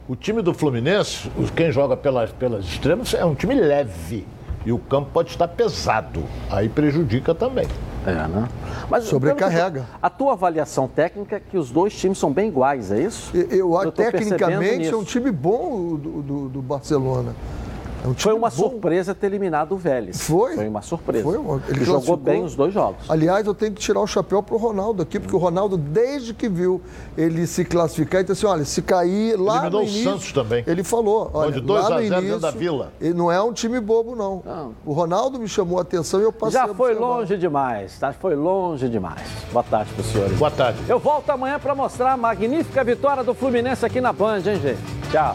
O time do Fluminense, quem joga pelas, pelas extremas, é um time leve. E o campo pode estar pesado. Aí prejudica também. É, né? Mas, Sobrecarrega. A tua avaliação técnica é que os dois times são bem iguais, é isso? Eu, eu tecnicamente é um time bom do, do, do Barcelona. É um Foi uma bom. surpresa ter eliminado o Vélez. Foi? Foi uma surpresa. Foi, ele, ele jogou bem os dois jogos. Aliás, eu tenho que tirar o chapéu pro Ronaldo aqui, porque o Ronaldo, desde que viu ele se classificar, ele disse assim: olha, se cair lá Eliminou no início. o Santos também. Ele falou: olha, de 2 lá a no 0 início, da vila. Ele não é um time bobo, não. não. O Ronaldo me chamou a atenção e eu passei Já foi longe demais, tá? Foi longe demais. Boa tarde para os senhores. Boa tarde. Eu volto amanhã para mostrar a magnífica vitória do Fluminense aqui na Band, hein, gente? Tchau.